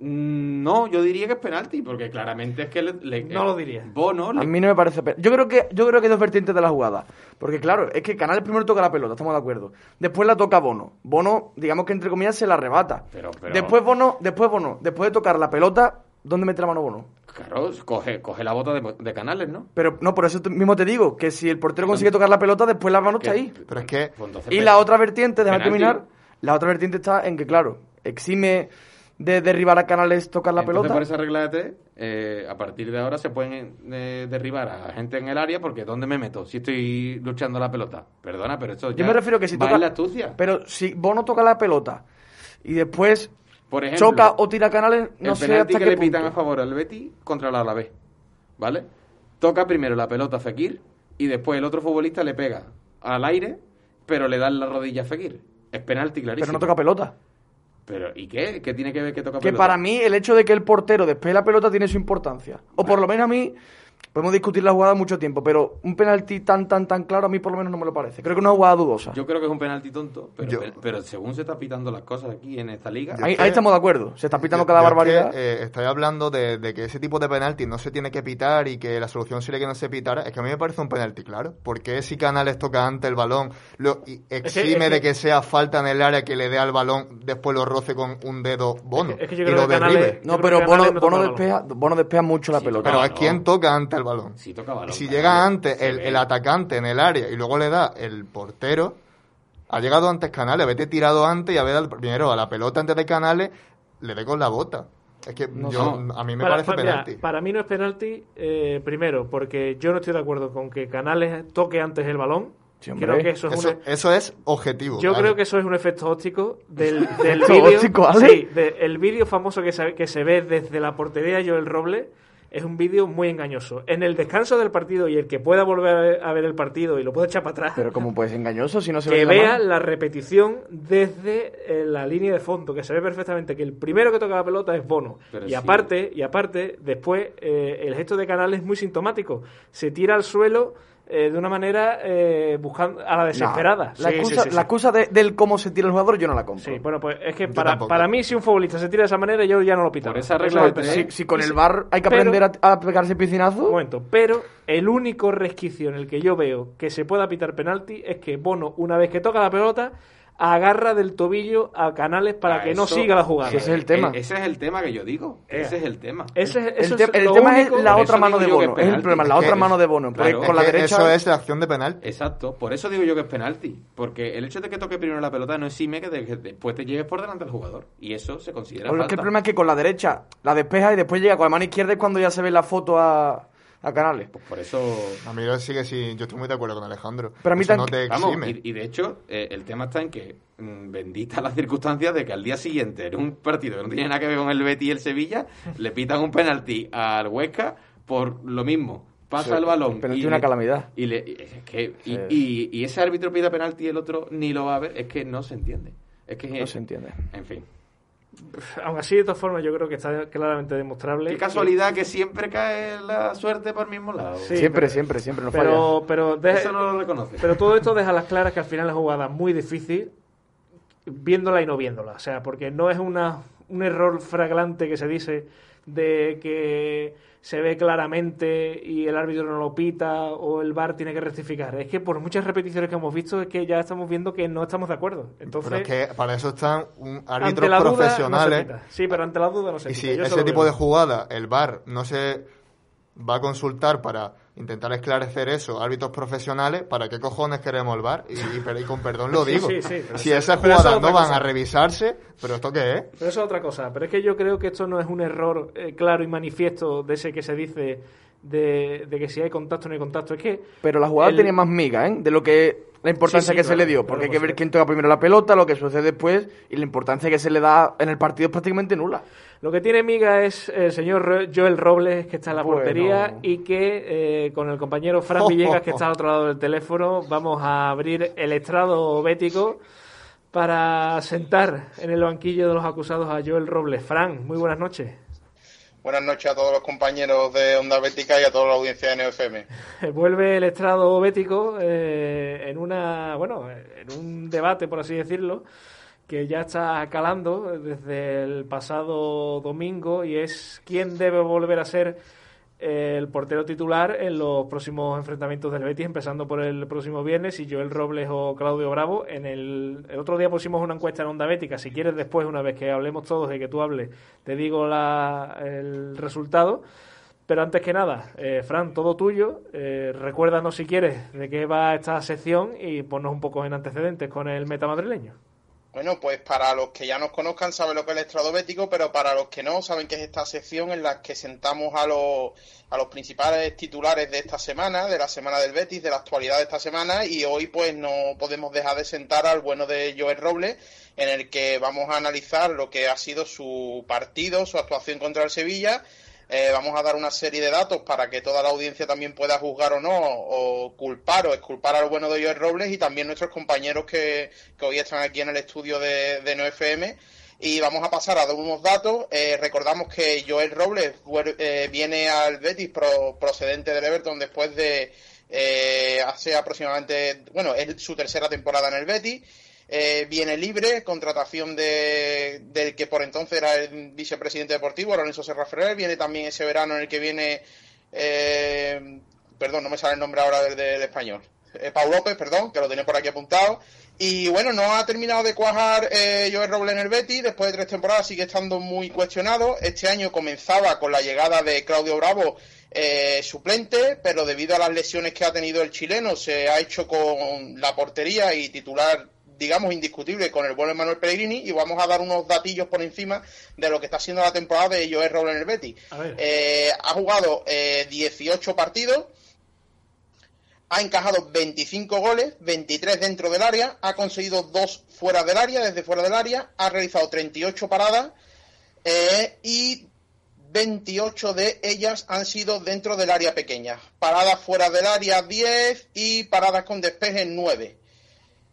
Mm, No, yo diría que es penalti, porque claramente es que le, le- No lo diría. Bono le- A mí no me parece penalti. Yo creo que yo creo que hay dos vertientes de la jugada. Porque claro, es que Canales primero toca la pelota, estamos de acuerdo. Después la toca Bono. Bono, digamos que entre comillas se la arrebata. Pero- pero- Después Bono, después Bono, después de tocar la pelota, ¿dónde mete la mano Bono? Claro, coge, coge la bota de, de canales, ¿no? Pero no, por eso mismo te digo, que si el portero consigue tocar la pelota, después la mano está ahí. Pero es que Pues Y la otra vertiente, déjame terminar, la otra vertiente está en que, claro, exime de derribar a Canales tocar la Entonces, pelota. por esa regla de T, eh, a partir de ahora se pueden eh, derribar a gente en el área porque ¿dónde me meto si estoy luchando la pelota? Perdona, pero esto ya Yo me refiero que si toca la astucia. Pero si Bono toca la pelota y después Por ejemplo, choca o tira Canales, no el sé penalti hasta que qué le pitan a favor al Betty contra la Alavés, ¿vale? Toca primero la pelota a Fekir y después el otro futbolista le pega al aire, pero le dan la rodilla a Fekir. Es penalti clarísimo. Pero no toca pelota. Pero, ¿y qué? ¿Qué tiene que ver que toca Que pelota? para mí el hecho de que el portero despeje la pelota tiene su importancia. O por lo menos a mí, podemos discutir la jugada mucho tiempo, pero un penalti tan, tan, tan claro a mí por lo menos no me lo parece. Creo que es una jugada dudosa. Yo creo que es un penalti tonto, pero, Yo- pero según se está pitando las cosas aquí en esta liga... ahí, es que- ahí estamos de acuerdo. Se está pitando Yo- cada yo es barbaridad. que, eh, estáis hablando de, de que ese tipo de penalti no se tiene que pitar y que la solución sería que no se pitara. Es que a mí me parece un penalti, claro. Porque si Canales toca antes el balón, lo y exime es que- de que sea falta en el área que le dé al balón, después lo roce con un dedo bono Es que- es que yo y creo lo que Canales- derribe. no, creo pero que Bono, Canales no Bono, despeja, Bono despeja mucho la Sí, pelota. Pero ¿a no. quién toca antes el balón? Sí toca balón, Y si llega antes el, el atacante en el área y luego le da el portero, ha llegado antes Canales, vete tirado antes y a ver al primero a la pelota antes de Canales, le dé con la bota. Es que No yo, a mí me Para- parece para- mira, penalti. para mí no es penalti, eh, primero, porque yo no estoy de acuerdo con que Canales toque antes el balón. Sí, creo que eso es Eso, una- eso es objetivo. Yo creo que eso es un efecto óptico del, del ¿Efecto vídeo. Sí, de- el vídeo famoso que se, que se ve desde la portería de Joel Roble es un vídeo muy engañoso. En el descanso del partido y el que pueda volver a ver el partido y lo puede echar para atrás, Pero ¿cómo puede ser engañoso si no se que ve la vea mano? la repetición desde eh, la línea de fondo, que se ve perfectamente que el primero que toca la pelota es Bono. Pero y sí. aparte, y aparte, después eh, el gesto de Canal es muy sintomático. Se tira al suelo eh, de una manera eh, buscando a la desesperada. No, la Sí, excusa, sí, sí. la excusa de- del cómo se tira el jugador yo no la compro. Sí, bueno, pues es que para, para mí si un futbolista se tira de esa manera yo ya no lo pito. Por esa regla si, si con el bar hay que pero- aprender a, a pegarse piscinazo, Un momento, pero el único resquicio en el que yo veo que se pueda pitar penalti es que Bono, una vez que toca la pelota, agarra del tobillo a Canales para Ah, que no siga la jugada. Ese es el tema. E- ese es el tema que yo digo. Eh. Ese es el tema. Ese, el, eso te- es el tema único- es la otra mano de Bono. es Es el problema, la Es otra que- mano de Bono. Porque con la Es derecha. Eso es la acción de penal. Exacto, por eso digo yo que es penalti. Porque el hecho de que toque primero la pelota no exime que, de- que después te llegues por delante del jugador. Y eso se considera es que el problema es que con la derecha la despeja y después llega con la mano izquierda y cuando ya se ve la foto a, a Canales. Pues por eso... A mí yo sigue sí, yo estoy muy de acuerdo con Alejandro. Pero a mí tan- no te Vamos, exime. y, y de hecho, eh, el tema está en que mm, bendita la circunstancia de que al día siguiente, en un partido que no tiene nada que ver con el Betis y el Sevilla, le pitan un penalti al Huesca por lo mismo. Pasa Sí, el balón. penalti y es una le- calamidad. Y, le- y es que- y- Sí. y- y ese árbitro pide penalti y el otro ni lo va a ver. Es que no se entiende. Es que No se entiende. En fin. Aún así, de todas formas, yo creo que está claramente demostrable. Qué casualidad que siempre cae la suerte por el mismo lado. Sí, siempre, pero- siempre, siempre, no falla. Pero, pero, deja- Eso no lo reconoce. pero todo esto deja a las claras que al final la jugada es muy difícil viéndola y no viéndola. O sea, porque no es una, un error fraglante que se dice de que se ve claramente y el árbitro no lo pita o el VAR tiene que rectificar. Es que por muchas repeticiones que hemos visto es que ya estamos viendo que no estamos de acuerdo. Entonces, Pero es que para eso están un, árbitros no profesionales. sí, pero ante la duda no se y si Yo ese tipo veo. de jugada el VAR no se va a consultar para intentar esclarecer eso, árbitros profesionales, ¿para qué cojones queremos el VAR? Y, y y con perdón lo digo. sí, sí, pero si esas es jugadas no van cosa. a revisarse, ¿pero esto qué es? Pero eso es otra cosa. Pero es que yo creo que esto no es un error eh, claro y manifiesto de ese que se dice de, de que si hay contacto o no hay contacto. Es que. Pero la jugada el- tenía más miga, ¿eh? De lo que la importancia Sí, sí, que se le dio, claro, porque hay que ver supuesto. quién toca primero la pelota, lo que sucede después y la importancia que se le da en el partido es prácticamente nula. Lo que tiene miga es el señor Joel Robles, que está en la Bueno. portería, y que eh, con el compañero Fran Villegas, que está al otro lado del teléfono, vamos a abrir el estrado bético para sentar en el banquillo de los acusados a Joel Robles. Fran, muy buenas noches. Buenas noches a todos los compañeros de Onda Bética y a toda la audiencia de NeoFM. Vuelve el estrado bético eh, en una, bueno, en un debate, por así decirlo, que ya está calando desde el pasado domingo y es quién debe volver a ser el portero titular en los próximos enfrentamientos del Betis, empezando por el próximo viernes, si Joel Robles o Claudio Bravo. En el, el otro día pusimos una encuesta en Onda Bética. Si quieres, después, una vez que hablemos todos y que tú hables, te digo la, el resultado. Pero antes que nada, eh, Fran, todo tuyo. Eh, recuérdanos si quieres de qué va esta sección y ponnos un poco en antecedentes con el meta madrileño. Bueno, pues para los que ya nos conozcan saben lo que es el estrado bético, pero para los que no saben que es esta sección en la que sentamos a los, a los principales titulares de esta semana, de la semana del Betis, de la actualidad de esta semana, y hoy pues no podemos dejar de sentar al bueno de Joel Robles, en el que vamos a analizar lo que ha sido su partido, su actuación contra el Sevilla, Eh, vamos a dar una serie de datos para que toda la audiencia también pueda juzgar o no, o culpar o exculpar al bueno de Joel Robles y también nuestros compañeros que, que hoy están aquí en el estudio de, de NoFM. Y vamos a pasar a dar unos datos. Eh, recordamos que Joel Robles eh, viene al Betis pro- procedente del Everton después de eh, hace aproximadamente, bueno, es su tercera temporada en el Betis. Eh, viene libre, contratación de, del que por entonces era el vicepresidente deportivo, Lorenzo Serra Ferrer. Viene también ese verano en el que viene, eh, perdón, no me sale el nombre ahora del, español. Eh, Pau López, perdón, que lo tenía por aquí apuntado. Y bueno, no ha terminado de cuajar eh, Joel Robles en el Betis. Después de tres temporadas sigue estando muy cuestionado. Este año comenzaba con la llegada de Claudio Bravo, eh, suplente, pero debido a las lesiones que ha tenido el chileno, se ha hecho con la portería y titular digamos, indiscutible con el bueno de Manuel Pellegrini y vamos a dar unos datillos por encima de lo que está siendo la temporada de Joel Robles en el Betis. Eh, ha jugado eh, 18 partidos, ha encajado 25 goles, 23 dentro del área, ha conseguido dos fuera del área, desde fuera del área, ha realizado 38 paradas eh, y 28 de ellas han sido dentro del área pequeña. Paradas fuera del área 10 y paradas con despeje 9.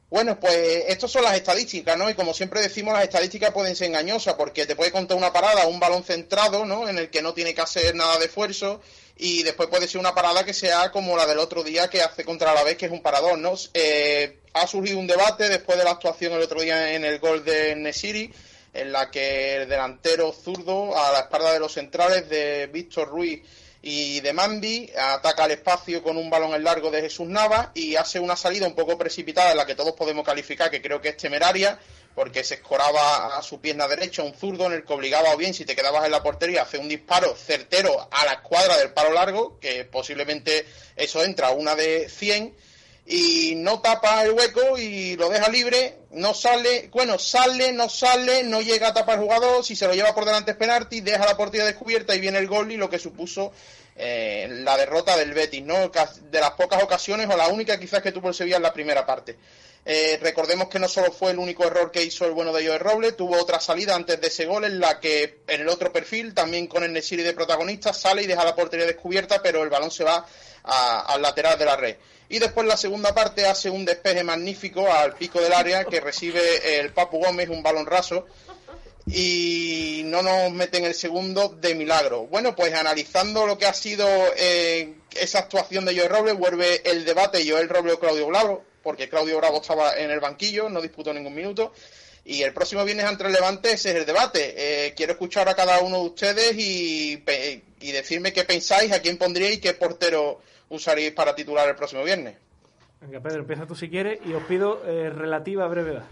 Bueno, pues estas son las estadísticas, ¿no? Y como siempre decimos, las estadísticas pueden ser engañosas porque te puede contar una parada, un balón centrado, ¿no? En el que no tiene que hacer nada de esfuerzo y después puede ser una parada que sea como la del otro día que hace contra la vez, que es un parador, ¿no? Eh, ha surgido un debate después de la actuación el otro día en el gol de Nesiri en la que el delantero zurdo, a la espalda de los centrales de Víctor Ruiz y de Mandi, ataca el espacio con un balón en largo de Jesús Nava y hace una salida un poco precipitada en la que todos podemos calificar, que creo que es temeraria, porque se escoraba a su pierna derecha un zurdo en el que obligaba o bien si te quedabas en la portería a hacer un disparo certero a la escuadra del palo largo, que posiblemente eso entra una de 100 y no tapa el hueco y lo deja libre, no sale, bueno, sale, no sale, no llega a tapar el jugador, si se lo lleva por delante es penalti, deja la portería descubierta y viene el gol y lo que supuso eh, la derrota del Betis, ¿no? De las pocas ocasiones o la única quizás que tuvo el Sevilla en la primera parte. Eh, recordemos que no solo fue el único error que hizo el bueno de Joel Roble, tuvo otra salida antes de ese gol en la que en el otro perfil, también con el Nesiri de protagonista, sale y deja la portería descubierta, pero el balón se va al lateral de la red y después la segunda parte hace un despeje magnífico al pico del área que recibe el Papu Gómez, un balón raso, y no nos meten el segundo de milagro. Bueno, pues analizando lo que ha sido eh, esa actuación de Joel Robles, vuelve el debate Joel Robles o Claudio Bravo, porque Claudio Bravo estaba en el banquillo, no disputó ningún minuto. Y el próximo viernes ante el Levante ese es el debate. Eh, quiero escuchar a cada uno de ustedes y, y decirme qué pensáis, a quién pondríais qué portero usaréis para titular el próximo viernes. Venga, Pedro, empieza tú si quieres y os pido eh, relativa brevedad.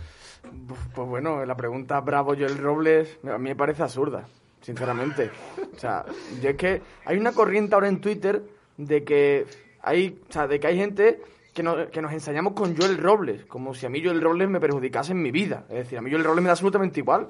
Pues bueno, la pregunta Bravo Joel Robles a mí me parece absurda, sinceramente. O sea, yo es que hay una corriente ahora en Twitter de que hay, o sea, de que hay gente que, que nos ensañamos con Joel Robles, como si a mí Joel Robles me perjudicase en mi vida. Es decir, a mí Joel Robles me da absolutamente igual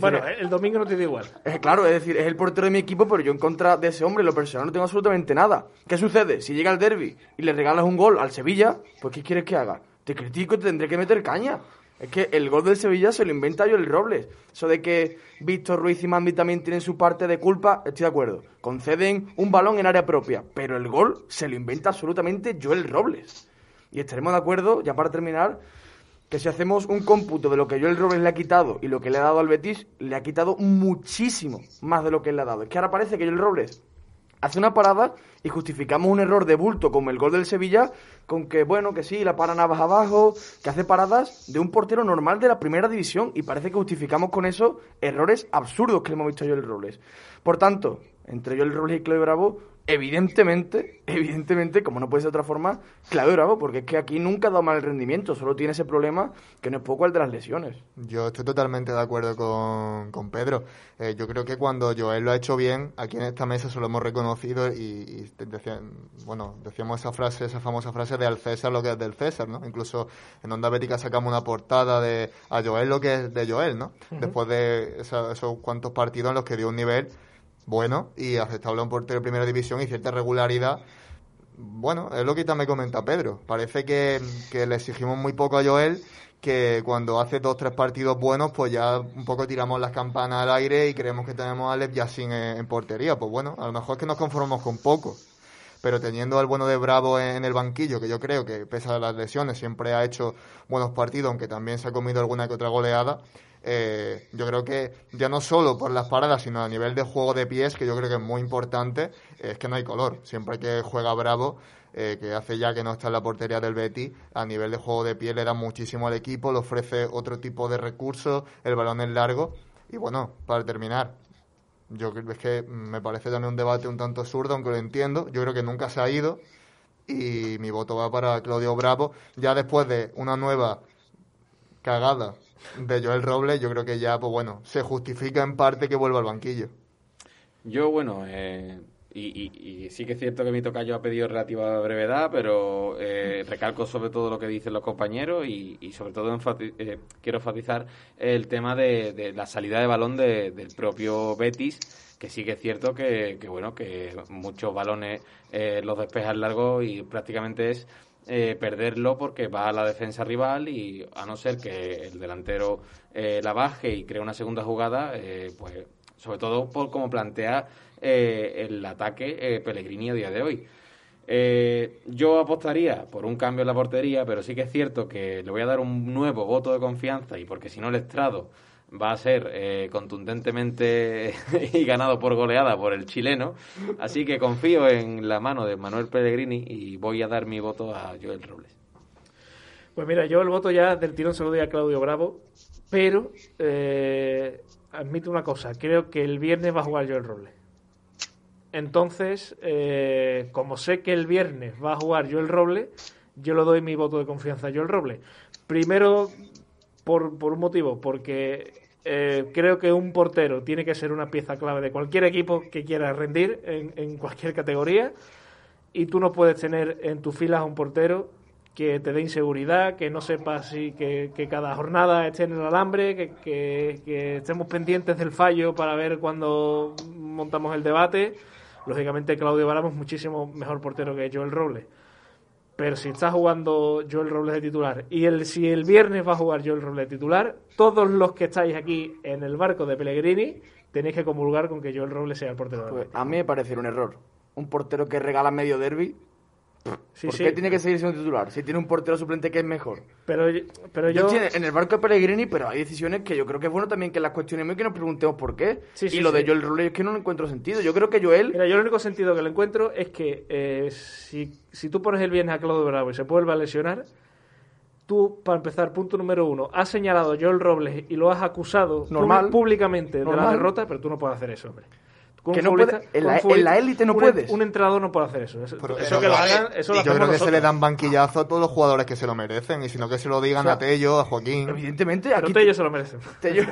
bueno, el domingo no te da igual. Es, claro, es decir, es el portero de mi equipo, pero yo en contra de ese hombre, lo personal, no tengo absolutamente nada. ¿Qué sucede? Si llega el derby y le regalas un gol al Sevilla, pues ¿qué quieres que haga? Te critico y te tendré que meter caña. Es que el gol del Sevilla se lo inventa yo el Robles. Eso de que Víctor Ruiz y Mandi también tienen su parte de culpa, estoy de acuerdo. Conceden un balón en área propia, pero el gol se lo inventa absolutamente Joel Robles. Y estaremos de acuerdo, ya para terminar, que si hacemos un cómputo de lo que Joel Robles le ha quitado y lo que le ha dado al Betis, le ha quitado muchísimo más de lo que él le ha dado. Es que ahora parece que Joel Robles hace una parada y justificamos un error de bulto como el gol del Sevilla con que, bueno, que sí, la para Navas abajo, que hace paradas de un portero normal de la primera división y parece que justificamos con eso errores absurdos que hemos visto Joel Robles. Por tanto, entre Joel Robles y Chloe Bravo, evidentemente, evidentemente, como no puede ser de otra forma, Claudio Bravo, porque es que aquí nunca ha dado mal el rendimiento, solo tiene ese problema que no es poco el de las lesiones. Yo estoy totalmente de acuerdo con, con Pedro. Eh, yo creo que cuando Joel lo ha hecho bien, aquí en esta mesa se lo hemos reconocido y, bueno, decíamos esa frase, esa famosa frase de al César lo que es del César, ¿no? Incluso en Onda Bética sacamos una portada de a Joel lo que es de Joel, ¿no? Después de esos cuantos partidos en los que dio un nivel bueno y aceptable a un portero de primera división y cierta regularidad. Bueno, es lo que también comenta Pedro. Parece que, le exigimos muy poco a Joel, que cuando hace dos tres partidos buenos, pues ya un poco tiramos las campanas al aire y creemos que tenemos a Lev Yassin en, en portería. Pues bueno, a lo mejor es que nos conformamos con poco. Pero teniendo al bueno de Bravo en el banquillo, que yo creo que, pese a las lesiones, siempre ha hecho buenos partidos, aunque también se ha comido alguna que otra goleada, eh, yo creo que ya no solo por las paradas, sino a nivel de juego de pies, que yo creo que es muy importante, es que no hay color. Siempre que juega Bravo, eh, que hace ya que no está en la portería del Betty, a nivel de juego de pie le da muchísimo al equipo, le ofrece otro tipo de recursos, el balón es largo. Y bueno, para terminar, yo es que me parece también un debate un tanto absurdo, aunque lo entiendo. Yo creo que nunca se ha ido y mi voto va para Claudio Bravo. Ya después de una nueva cagada de Joel Robles, yo creo que ya, pues bueno, se justifica en parte que vuelva al banquillo. Yo, bueno, eh, y, sí que es cierto que mi tocayo ha pedido relativa brevedad, pero eh, recalco sobre todo lo que dicen los compañeros y, sobre todo eh, quiero enfatizar el tema de, la salida de balón del propio Betis, que sí que es cierto que, bueno, que muchos balones los despejan largo y prácticamente es eh, perderlo porque va a la defensa rival y a no ser que el delantero eh, la baje y cree una segunda jugada, eh, pues sobre todo por cómo plantea eh, el ataque eh, Pellegrini a día de hoy. Eh, yo apostaría por un cambio en la portería, pero sí que es cierto que le voy a dar un nuevo voto de confianza y porque si no el estrado va a ser contundentemente y ganado por goleada por el chileno. Así que confío en la mano de Manuel Pellegrini y voy a dar mi voto a Joel Robles. Pues mira, yo el voto ya del tirón se lo doy a Claudio Bravo, pero admito una cosa, creo que el viernes va a jugar Joel Robles. Entonces, eh, como sé que el viernes va a jugar Joel Robles, yo le doy mi voto de confianza a Joel Robles. Primero, por, por un motivo, porque eh, creo que un portero tiene que ser una pieza clave de cualquier equipo que quiera rendir en, en cualquier categoría y tú no puedes tener en tus filas a un portero que te dé inseguridad, que no sepa si que, que cada jornada esté en el alambre, que, que, que estemos pendientes del fallo para ver cuando montamos el debate. Lógicamente Claudio Baramos es muchísimo mejor portero que Joel Robles. Pero si está jugando Joel Robles de titular y el, si el viernes va a jugar Joel Robles de titular, todos los que estáis aquí en el barco de Pellegrini tenéis que comulgar con que Joel Robles sea el portero Pues a mí me parece un error. Un portero que regala medio derby. Sí, ¿Por sí, qué tiene que seguir siendo titular? Si tiene un portero suplente que es mejor. pero, pero Yo en el barco de Pellegrini, pero hay decisiones que yo creo que es bueno también que las cuestionemos y que nos preguntemos por qué. Sí, y lo de Joel Robles es que no le encuentro sentido. Yo creo que Joel Mira, yo el único sentido que le encuentro es que eh, si, si tú pones el viernes a Claudio Bravo y se vuelve a lesionar, tú, para empezar, punto número uno, has señalado a Joel Robles y lo has acusado Normal. públi- públicamente de la derrota, pero tú no puedes hacer eso, hombre. Que un no puede- en la- en la élite no un- puedes. Un entrenador no puede hacer eso. Eso, Pero- eso pero que lo hagan, eso lo Y yo creo que se le nosotros. dan banquillazo a todos los jugadores que se lo merecen, y si no que se lo digan O sea, a Tello, a Joaquín. Evidentemente, Pero aquí Tello se lo merecen. Tello,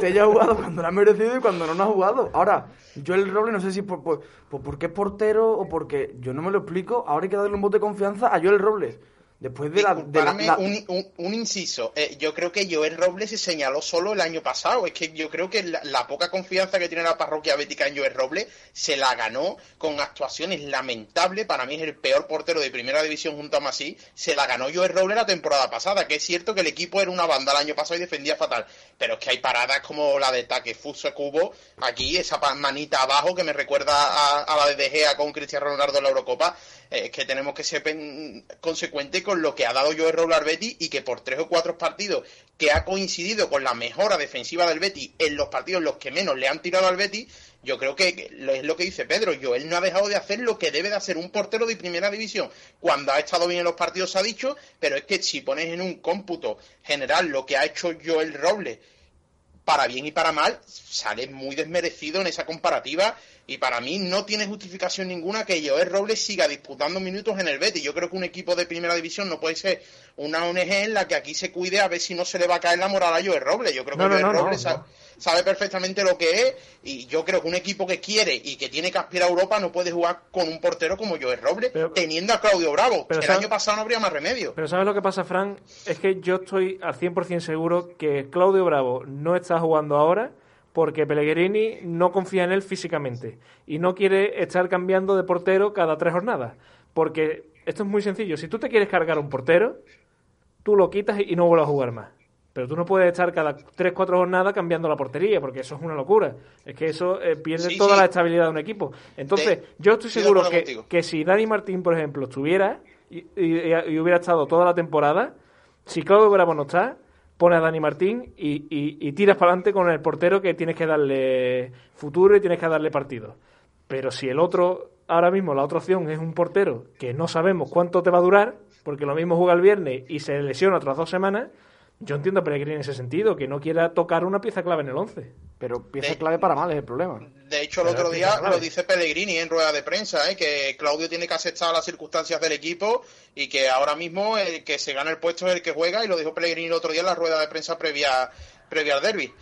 Tello ha jugado cuando lo ha merecido y cuando no lo ha jugado. Ahora, yo el Robles no sé si por, por, por- porque es portero o porque yo no me lo explico. Ahora hay que darle un voto de confianza a Joel Robles. Después de la... de la- Disculpadme la- un, un- un inciso. Eh, yo creo que Joel Robles se señaló solo el año pasado. Es que yo creo que la, la poca confianza que tiene la parroquia bética en Joel Robles se la ganó con actuaciones lamentables. Para mí es el peor portero de primera división junto a Masí. Se la ganó Joel Robles la temporada pasada. Que es cierto que el equipo era una banda el año pasado y defendía fatal. Pero es que hay paradas como la de Taque Fuso Cubo. Aquí, esa manita abajo que me recuerda a, a la de De con Cristiano Ronaldo en la Eurocopa. Es que tenemos que ser consecuentes con lo que ha dado Joel Robles al Betis y que por tres o cuatro partidos que ha coincidido con la mejora defensiva del Betis en los partidos en los que menos le han tirado al Betis, yo creo que es lo que dice Pedro. Joel no ha dejado de hacer lo que debe de hacer un portero de primera división. Cuando ha estado bien en los partidos se ha dicho, pero es que si pones en un cómputo general lo que ha hecho Joel Robles para bien y para mal, sale muy desmerecido en esa comparativa y para mí no tiene justificación ninguna que Joel Robles siga disputando minutos en el Betis. Yo creo que un equipo de primera división no puede ser una ONG en la que aquí se cuide a ver si no se le va a caer la moral a Joel Robles. Yo creo No, que no, Joel no, Robles. Sa- sabe perfectamente lo que es y yo creo que un equipo que quiere y que tiene que aspirar a Europa no puede jugar con un portero como Joel Robles Pero- teniendo a Claudio Bravo. pero el sabe- año pasado no habría más remedio. Pero ¿sabes lo que pasa, Fran? Es que yo estoy al 100% seguro que Claudio Bravo no está jugando ahora porque Pellegrini no confía en él físicamente y no quiere estar cambiando de portero cada tres jornadas. Porque esto es muy sencillo. Si tú te quieres cargar un portero, tú lo quitas y no vuelves a jugar más. Pero tú no puedes estar cada tres, cuatro jornadas cambiando la portería, porque eso es una locura. Es que eso eh, pierde Sí, toda sí. la estabilidad de un equipo. Entonces, De- yo estoy seguro que, que si Dani Martín, por ejemplo, estuviera y, y- y hubiera estado toda la temporada, si Claudio Bravo no está, pone a Dani Martín y, y- y tiras para adelante con el portero que tienes que darle futuro y tienes que darle partido. Pero si el otro, ahora mismo la otra opción es un portero que no sabemos cuánto te va a durar, porque lo mismo juega el viernes y se lesiona otras dos semanas, yo entiendo a Pellegrini en ese sentido, que no quiera tocar una pieza clave en el 11. Pero pieza De- clave para mal es el problema. De hecho, el Pero otro día lo dice Pellegrini en rueda de prensa, ¿eh? que Claudio tiene que aceptar las circunstancias del equipo y que ahora mismo el que se gana el puesto es el que juega, y lo dijo Pellegrini el otro día en la rueda de prensa previa, previa al derby.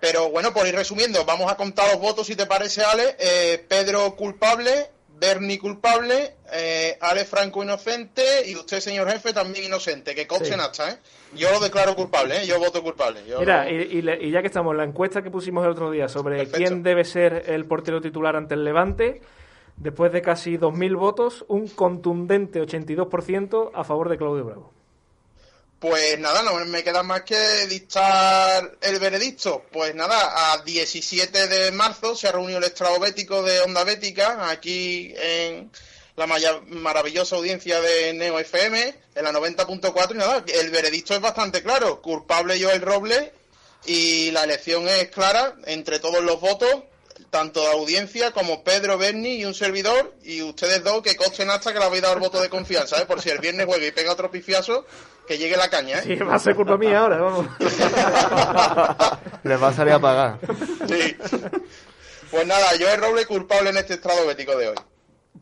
Pero bueno, por ir resumiendo, vamos a contar los votos si te parece, Ale. Eh, Pedro culpable, Bernie culpable, eh, Ale Franco inocente y usted, señor jefe, también inocente. Que conste Sí. en acta, ¿eh? Yo lo declaro culpable, ¿eh? Yo voto culpable. Yo Mira, y, y le- y ya que estamos, la encuesta que pusimos el otro día sobre Perfecto. quién debe ser el portero titular ante el Levante, después de casi 2.000 votos, un contundente 82% a favor de Claudio Bravo. Pues nada, no me queda más que dictar el veredicto. Pues nada, a 17 de marzo se ha reunido el estrado bético de Onda Bética aquí en la maravillosa audiencia de Neo FM, en la 90.4 y nada, el veredicto es bastante claro. Culpable Joel Robles y la elección es clara entre todos los votos tanto de audiencia como Pedro Berni y un servidor, y ustedes dos que costen hasta que le habéis dado el voto de confianza, ¿eh? por si el viernes juega y pega otro pifiazo, que llegue la caña. ¿eh? Sí, va a ser culpa mía ahora, vamos. Les va a salir a pagar. Sí. Pues nada, yo es Roble culpable en este estrado bético de hoy.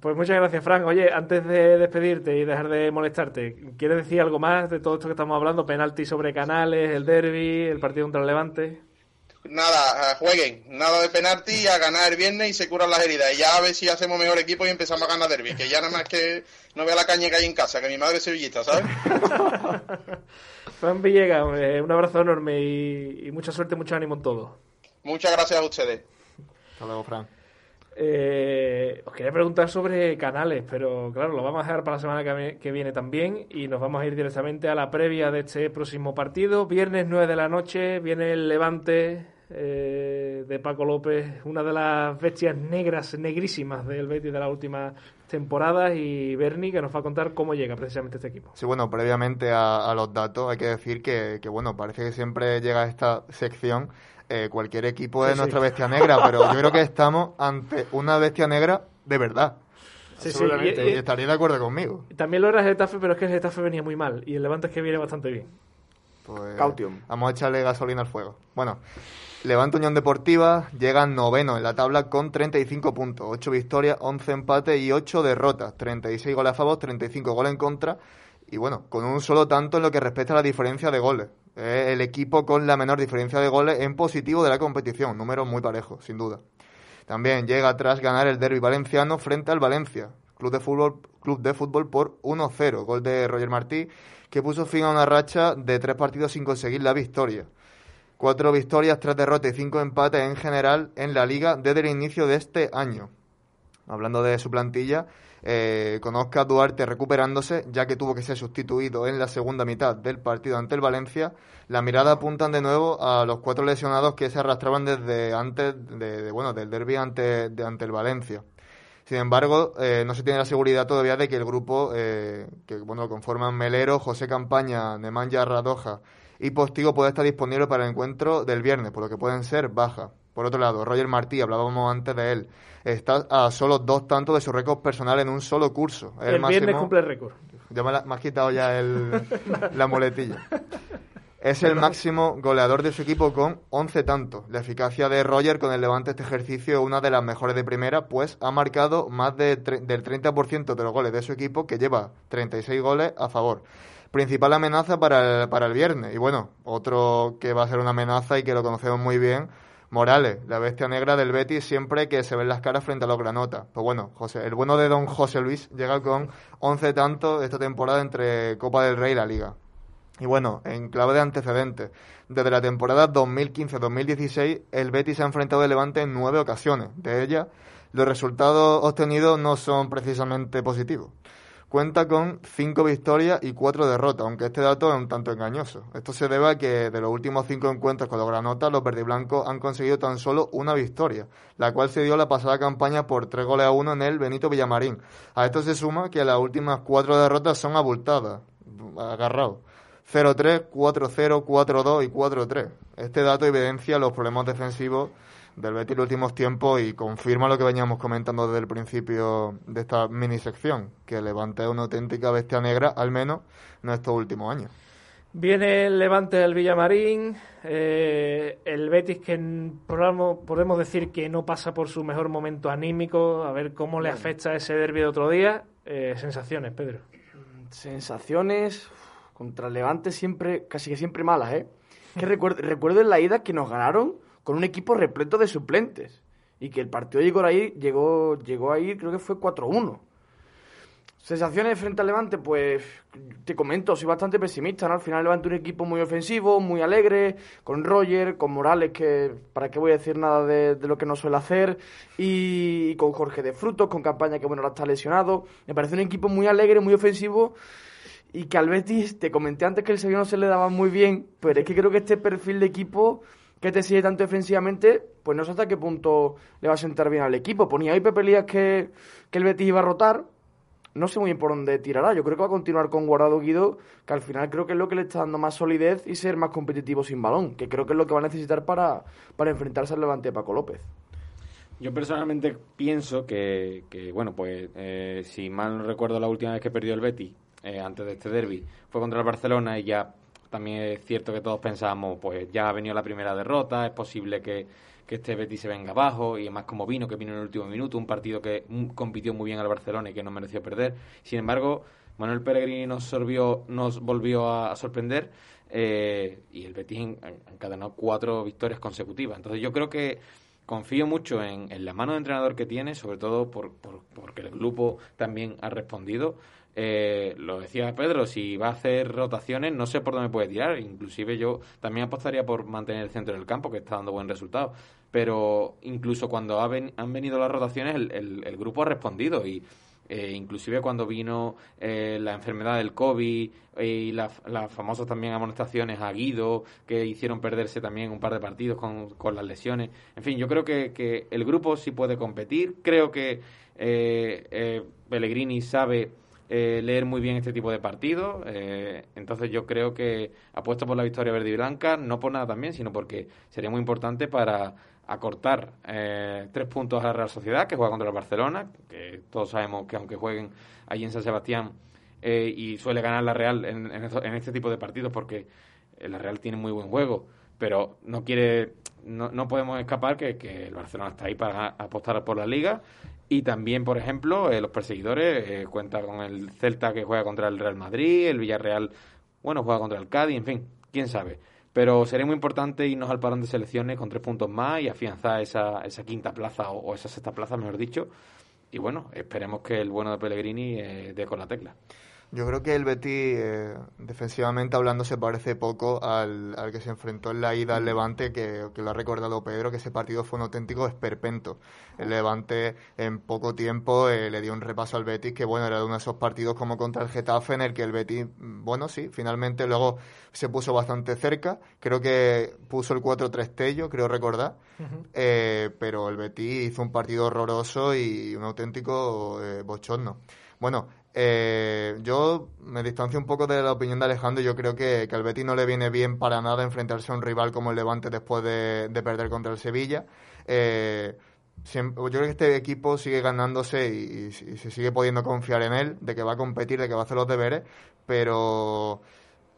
Pues muchas gracias, Frank. Oye, antes de despedirte y dejar de molestarte, ¿quieres decir algo más de todo esto que estamos hablando? Penalti sobre Canales, el derby, el partido contra el Levante nada, jueguen, nada de penalti, a ganar el viernes y se curan las heridas. Y ya a ver si hacemos mejor equipo y empezamos a ganar derby, que ya nada más que no vea la caña que hay en casa, que mi madre es sevillista, ¿sabes? Fran Villegas, eh, un abrazo enorme y, mucha suerte, mucho ánimo en todo. Muchas gracias a ustedes. Hasta luego, Fran. Eh, os quería preguntar sobre canales, pero claro, lo vamos a dejar para la semana que viene también y nos vamos a ir directamente a la previa de este próximo partido. Viernes 9 de la noche, viene el Levante eh, de Paco López, una de las bestias negras, negrísimas del Betis de la última temporada y Bernie que nos va a contar cómo llega precisamente este equipo. Sí, bueno, previamente a, los datos hay que decir que, que, bueno, parece que siempre llega a esta sección eh, cualquier equipo es nuestra bestia negra, pero yo creo que estamos ante una bestia negra de verdad. Sí, sí, y, estaría de acuerdo conmigo. También lo era el Getafe, pero es que el Getafe venía muy mal y el Levante es que viene bastante bien. Pues, Vamos a echarle gasolina al fuego. Bueno, Levante Unión Deportiva llega noveno en la tabla con 35 puntos, 8 victorias, 11 empates y 8 derrotas, 36 goles a favor, 35 goles en contra y bueno, con un solo tanto en lo que respecta a la diferencia de goles. el equipo con la menor diferencia de goles en positivo de la competición, número muy parejo, sin duda. También llega tras ganar el derby valenciano frente al Valencia, club de fútbol, club de fútbol por 1-0, gol de Roger Martí, que puso fin a una racha de tres partidos sin conseguir la victoria. Cuatro victorias, tres derrotas y cinco empates en general en la liga desde el inicio de este año. Hablando de su plantilla, eh, conozca a Duarte recuperándose, ya que tuvo que ser sustituido en la segunda mitad del partido ante el Valencia. La mirada apuntan de nuevo a los cuatro lesionados que se arrastraban desde antes de, bueno, del derby ante, ante el Valencia. Sin embargo, eh, no se tiene la seguridad todavía de que el grupo eh, que bueno conforman Melero, José Campaña, Nemanja Radoja y Postigo puede estar disponible para el encuentro del viernes, por lo que pueden ser bajas. Por otro lado, Roger Martí, hablábamos antes de él, está a solo dos tantos de su récord personal en un solo curso. El, viernes cumple el récord. Ya me, has quitado ya el, la muletilla. Es el máximo goleador de su equipo con 11 tantos. La eficacia de Roger con el Levante este ejercicio es una de las mejores de primera, pues ha marcado más de del 30% de los goles de su equipo, que lleva 36 goles a favor principal amenaza para el, para el viernes. Y bueno, otro que va a ser una amenaza y que lo conocemos muy bien, Morales, la bestia negra del Betis, siempre que se ven las caras frente a los granotas. Pues bueno, José, el bueno de don José Luis llega con 11 tantos esta temporada entre Copa del Rey y la Liga. Y bueno, en clave de antecedentes, desde la temporada 2015-2016, el Betis se ha enfrentado al Levante en nueve ocasiones. De ellas, los resultados obtenidos no son precisamente positivos cuenta con cinco victorias y cuatro derrotas, aunque este dato es un tanto engañoso. Esto se debe a que de los últimos cinco encuentros con los granotas, los verdiblancos han conseguido tan solo una victoria, la cual se dio la pasada campaña por tres goles a uno en el Benito Villamarín. A esto se suma que las últimas cuatro derrotas son abultadas, agarrados. 0-3, 4-0, 4-2 y 4-3. Este dato evidencia los problemas defensivos del Betis en los últimos tiempos y confirma lo que veníamos comentando desde el principio de esta mini sección, que Levante es una auténtica bestia negra, al menos en estos últimos años. Viene el Levante del Villamarín, eh, el Betis que podemos decir que no pasa por su mejor momento anímico, a ver cómo le afecta ese derbi de otro día. Eh, sensaciones, Pedro. Sensaciones contra el Levante siempre, casi que siempre malas, ¿eh? Que recuerdo, recuerdo en la ida que nos ganaron con un equipo repleto de suplentes. Y que el partido llegó ahí, llegó, llegó ahí, creo que fue 4-1. Sensaciones frente al Levante, pues te comento, soy bastante pesimista, ¿no? Al final Levante un equipo muy ofensivo, muy alegre, con Roger, con Morales, que para qué voy a decir nada de, lo que no suele hacer, y, con Jorge de Frutos, con campaña que bueno, ahora está lesionado. Me parece un equipo muy alegre, muy ofensivo, y que al Betis, te comenté antes que el Sevilla no se le daba muy bien, pero es que creo que este perfil de equipo que te sigue tanto defensivamente, pues no sé hasta qué punto le va a sentar bien al equipo. Ponía ahí Pepe Lías que, que el Betis iba a rotar, no sé muy bien por dónde tirará. Yo creo que va a continuar con Guardado Guido, que al final creo que es lo que le está dando más solidez y ser más competitivo sin balón, que creo que es lo que va a necesitar para, para enfrentarse al Levante de Paco López. Yo personalmente pienso que, que bueno, pues eh, si mal no recuerdo la última vez que perdió el Betis, eh, antes de este derby, fue contra el Barcelona y ya también es cierto que todos pensábamos, pues ya ha venido la primera derrota, es posible que, que este Betis se venga abajo y además como vino, que vino en el último minuto, un partido que compitió muy bien al Barcelona y que no mereció perder. Sin embargo, Manuel Pellegrini nos, sorbió, nos volvió a, sorprender eh, y el Betis encadenó cuatro victorias consecutivas. Entonces yo creo que confío mucho en, la mano de entrenador que tiene, sobre todo por, porque el grupo también ha respondido. Eh, lo decía Pedro, si va a hacer rotaciones, no sé por dónde puede tirar. Inclusive yo también apostaría por mantener el centro del campo, que está dando buen resultado. Pero incluso cuando han venido las rotaciones, el, grupo ha respondido y eh, inclusive cuando vino eh, la enfermedad del COVID y las famosas también amonestaciones a Guido, que hicieron perderse también un par de partidos con, las lesiones. En fin, yo creo que, que, el grupo sí puede competir. Creo que Pellegrini sabe eh, leer muy bien este tipo de partidos. Eh, entonces yo creo que apuesto por la victoria verde y blanca, no por nada también, sino porque sería muy importante para acortar eh, tres puntos a la Real Sociedad, que juega contra el Barcelona, que todos sabemos que aunque jueguen allí en San Sebastián y suele ganar la Real en, este tipo de partidos porque la Real tiene muy buen juego, pero no quiere no, no podemos escapar que, que, el Barcelona está ahí para apostar por la liga y también, por ejemplo, eh, los perseguidores eh, cuenta con el Celta que juega contra el Real Madrid, el Villarreal, bueno, juega contra el Cádiz, en fin, quién sabe. Pero sería muy importante irnos al parón de selecciones con tres puntos más y afianzar esa, esa quinta plaza o, esa sexta plaza, mejor dicho. Y bueno, esperemos que el bueno de Pellegrini eh, dé con la tecla. Yo creo que el Betis, eh, defensivamente hablando, se parece poco al, que se enfrentó en la ida al. Levante, que, lo ha recordado Pedro, que ese partido fue un auténtico esperpento. El Levante en poco tiempo eh, le dio un repaso al Betis, que bueno, era uno de esos partidos como contra el Getafe, en el que el Betis, bueno, sí, finalmente luego se puso bastante cerca. Creo que puso el 4-3 Tello, creo recordar. Eh, pero el Betis hizo un partido horroroso y un auténtico bochorno. Bueno, eh, yo me distancio un poco de la opinión de Alejandro. Yo creo que, que al Betis no le viene bien para nada enfrentarse a un rival como el Levante después de, perder contra el Sevilla. Eh, yo creo que este equipo sigue ganándose y, se sigue pudiendo confiar en él, de que va a competir, de que va a hacer los deberes, pero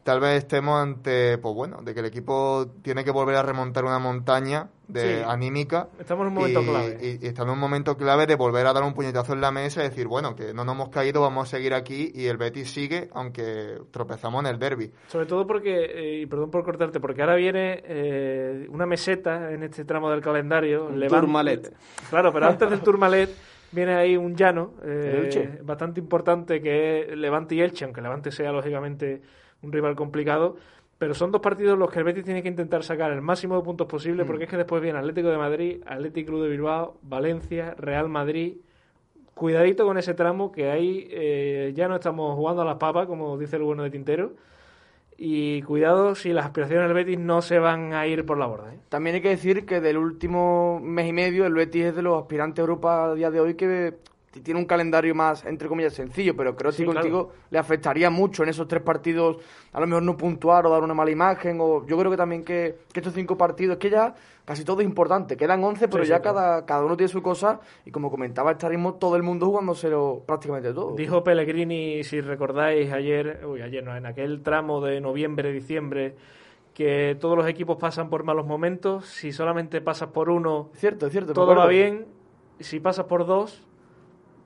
tal vez estemos ante, pues bueno, de que el equipo tiene que volver a remontar una montaña de anímica. Estamos en un momento clave. Y, estamos en un momento clave de volver a dar un puñetazo en la mesa y decir, bueno, que no nos hemos caído, vamos a seguir aquí y el Betis sigue, aunque tropezamos en el derby. Sobre todo porque, eh, y perdón por cortarte, porque ahora viene eh, una meseta en este tramo del calendario. Un Tourmalet. Claro, pero antes del Tourmalet viene ahí un llano eh, bastante importante que es Levante y Elche, aunque Levante sea lógicamente un rival complicado. Pero son dos partidos los que el Betis tiene que intentar sacar el máximo de puntos posible, porque es que después viene Atlético de Madrid, Atlético Club de Bilbao, Valencia, Real Madrid. Cuidadito con ese tramo, que ahí eh, ya no estamos jugando a las papas, como dice el bueno de Tintero. Y cuidado si las aspiraciones del Betis no se van a ir por la borda. ¿eh? También hay que decir que del último mes y medio el Betis es de los aspirantes a Europa a día de hoy que tiene un calendario más, entre comillas, sencillo, pero creo que contigo le afectaría mucho en esos tres partidos, a lo mejor no puntuar o dar una mala imagen, o yo creo que también que, estos cinco partidos, que ya casi todo es importante, quedan once, pero ya cada, cada uno tiene su cosa, y como comentaba, estaremos todo el mundo jugándoselo prácticamente todo. Dijo Pellegrini, si recordáis, ayer, uy, ayer no, en aquel tramo de noviembre, diciembre, que todos los equipos pasan por malos momentos, si solamente pasas por uno, cierto, cierto, todo va bien, si pasas por dos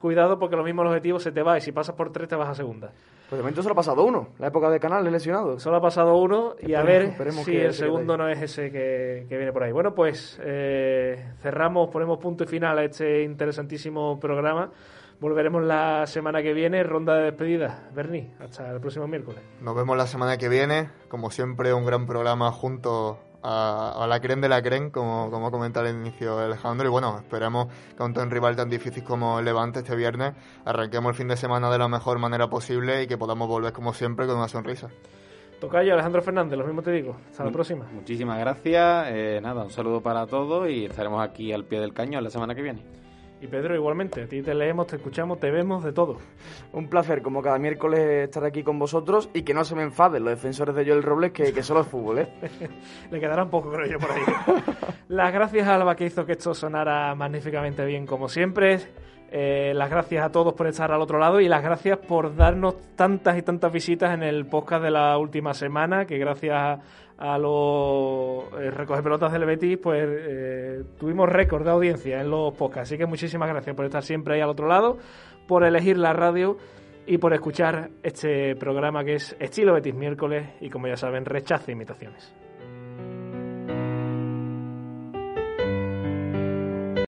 cuidado porque lo mismo el objetivo se te va y si pasas por tres te vas a segunda. Pues de momento solo ha pasado uno, la época de Canal, lesionado. Solo ha pasado uno y a ver si el segundo no es ese que, viene por ahí. Bueno, pues eh, cerramos, ponemos punto y final a este interesantísimo programa. Volveremos la semana que viene, ronda de despedida. Bernie, hasta el próximo miércoles. Nos vemos la semana que viene. Como siempre, un gran programa junto a, la creen de la creen, como, como comenta al inicio Alejandro. Y bueno, esperemos que ante un rival tan difícil como el Levante este viernes, arranquemos el fin de semana de la mejor manera posible y que podamos volver como siempre con una sonrisa. Tocayo, Alejandro Fernández, lo mismo te digo. Hasta la próxima. Muchísimas gracias. Eh, nada, un saludo para todos y estaremos aquí al pie del cañón la semana que viene. Y Pedro, igualmente, a ti te leemos, te escuchamos, te vemos, de todo. Un placer, como cada miércoles, estar aquí con vosotros y que no se me enfaden los defensores de Joel Robles, que, que solo es fútbol, ¿eh? Le quedará un poco, creo yo, por ahí. Las gracias a Alba que hizo que esto sonara magníficamente bien, como siempre. Eh, las gracias a todos por estar al otro lado y las gracias por darnos tantas y tantas visitas en el podcast de la última semana, que gracias a los eh, recoge pelotas del Betis, pues eh, tuvimos récord de audiencia en los podcasts. Así que muchísimas gracias por estar siempre ahí al otro lado, por elegir la radio y por escuchar este programa que es Estilo Betis miércoles y como ya saben, rechaza imitaciones.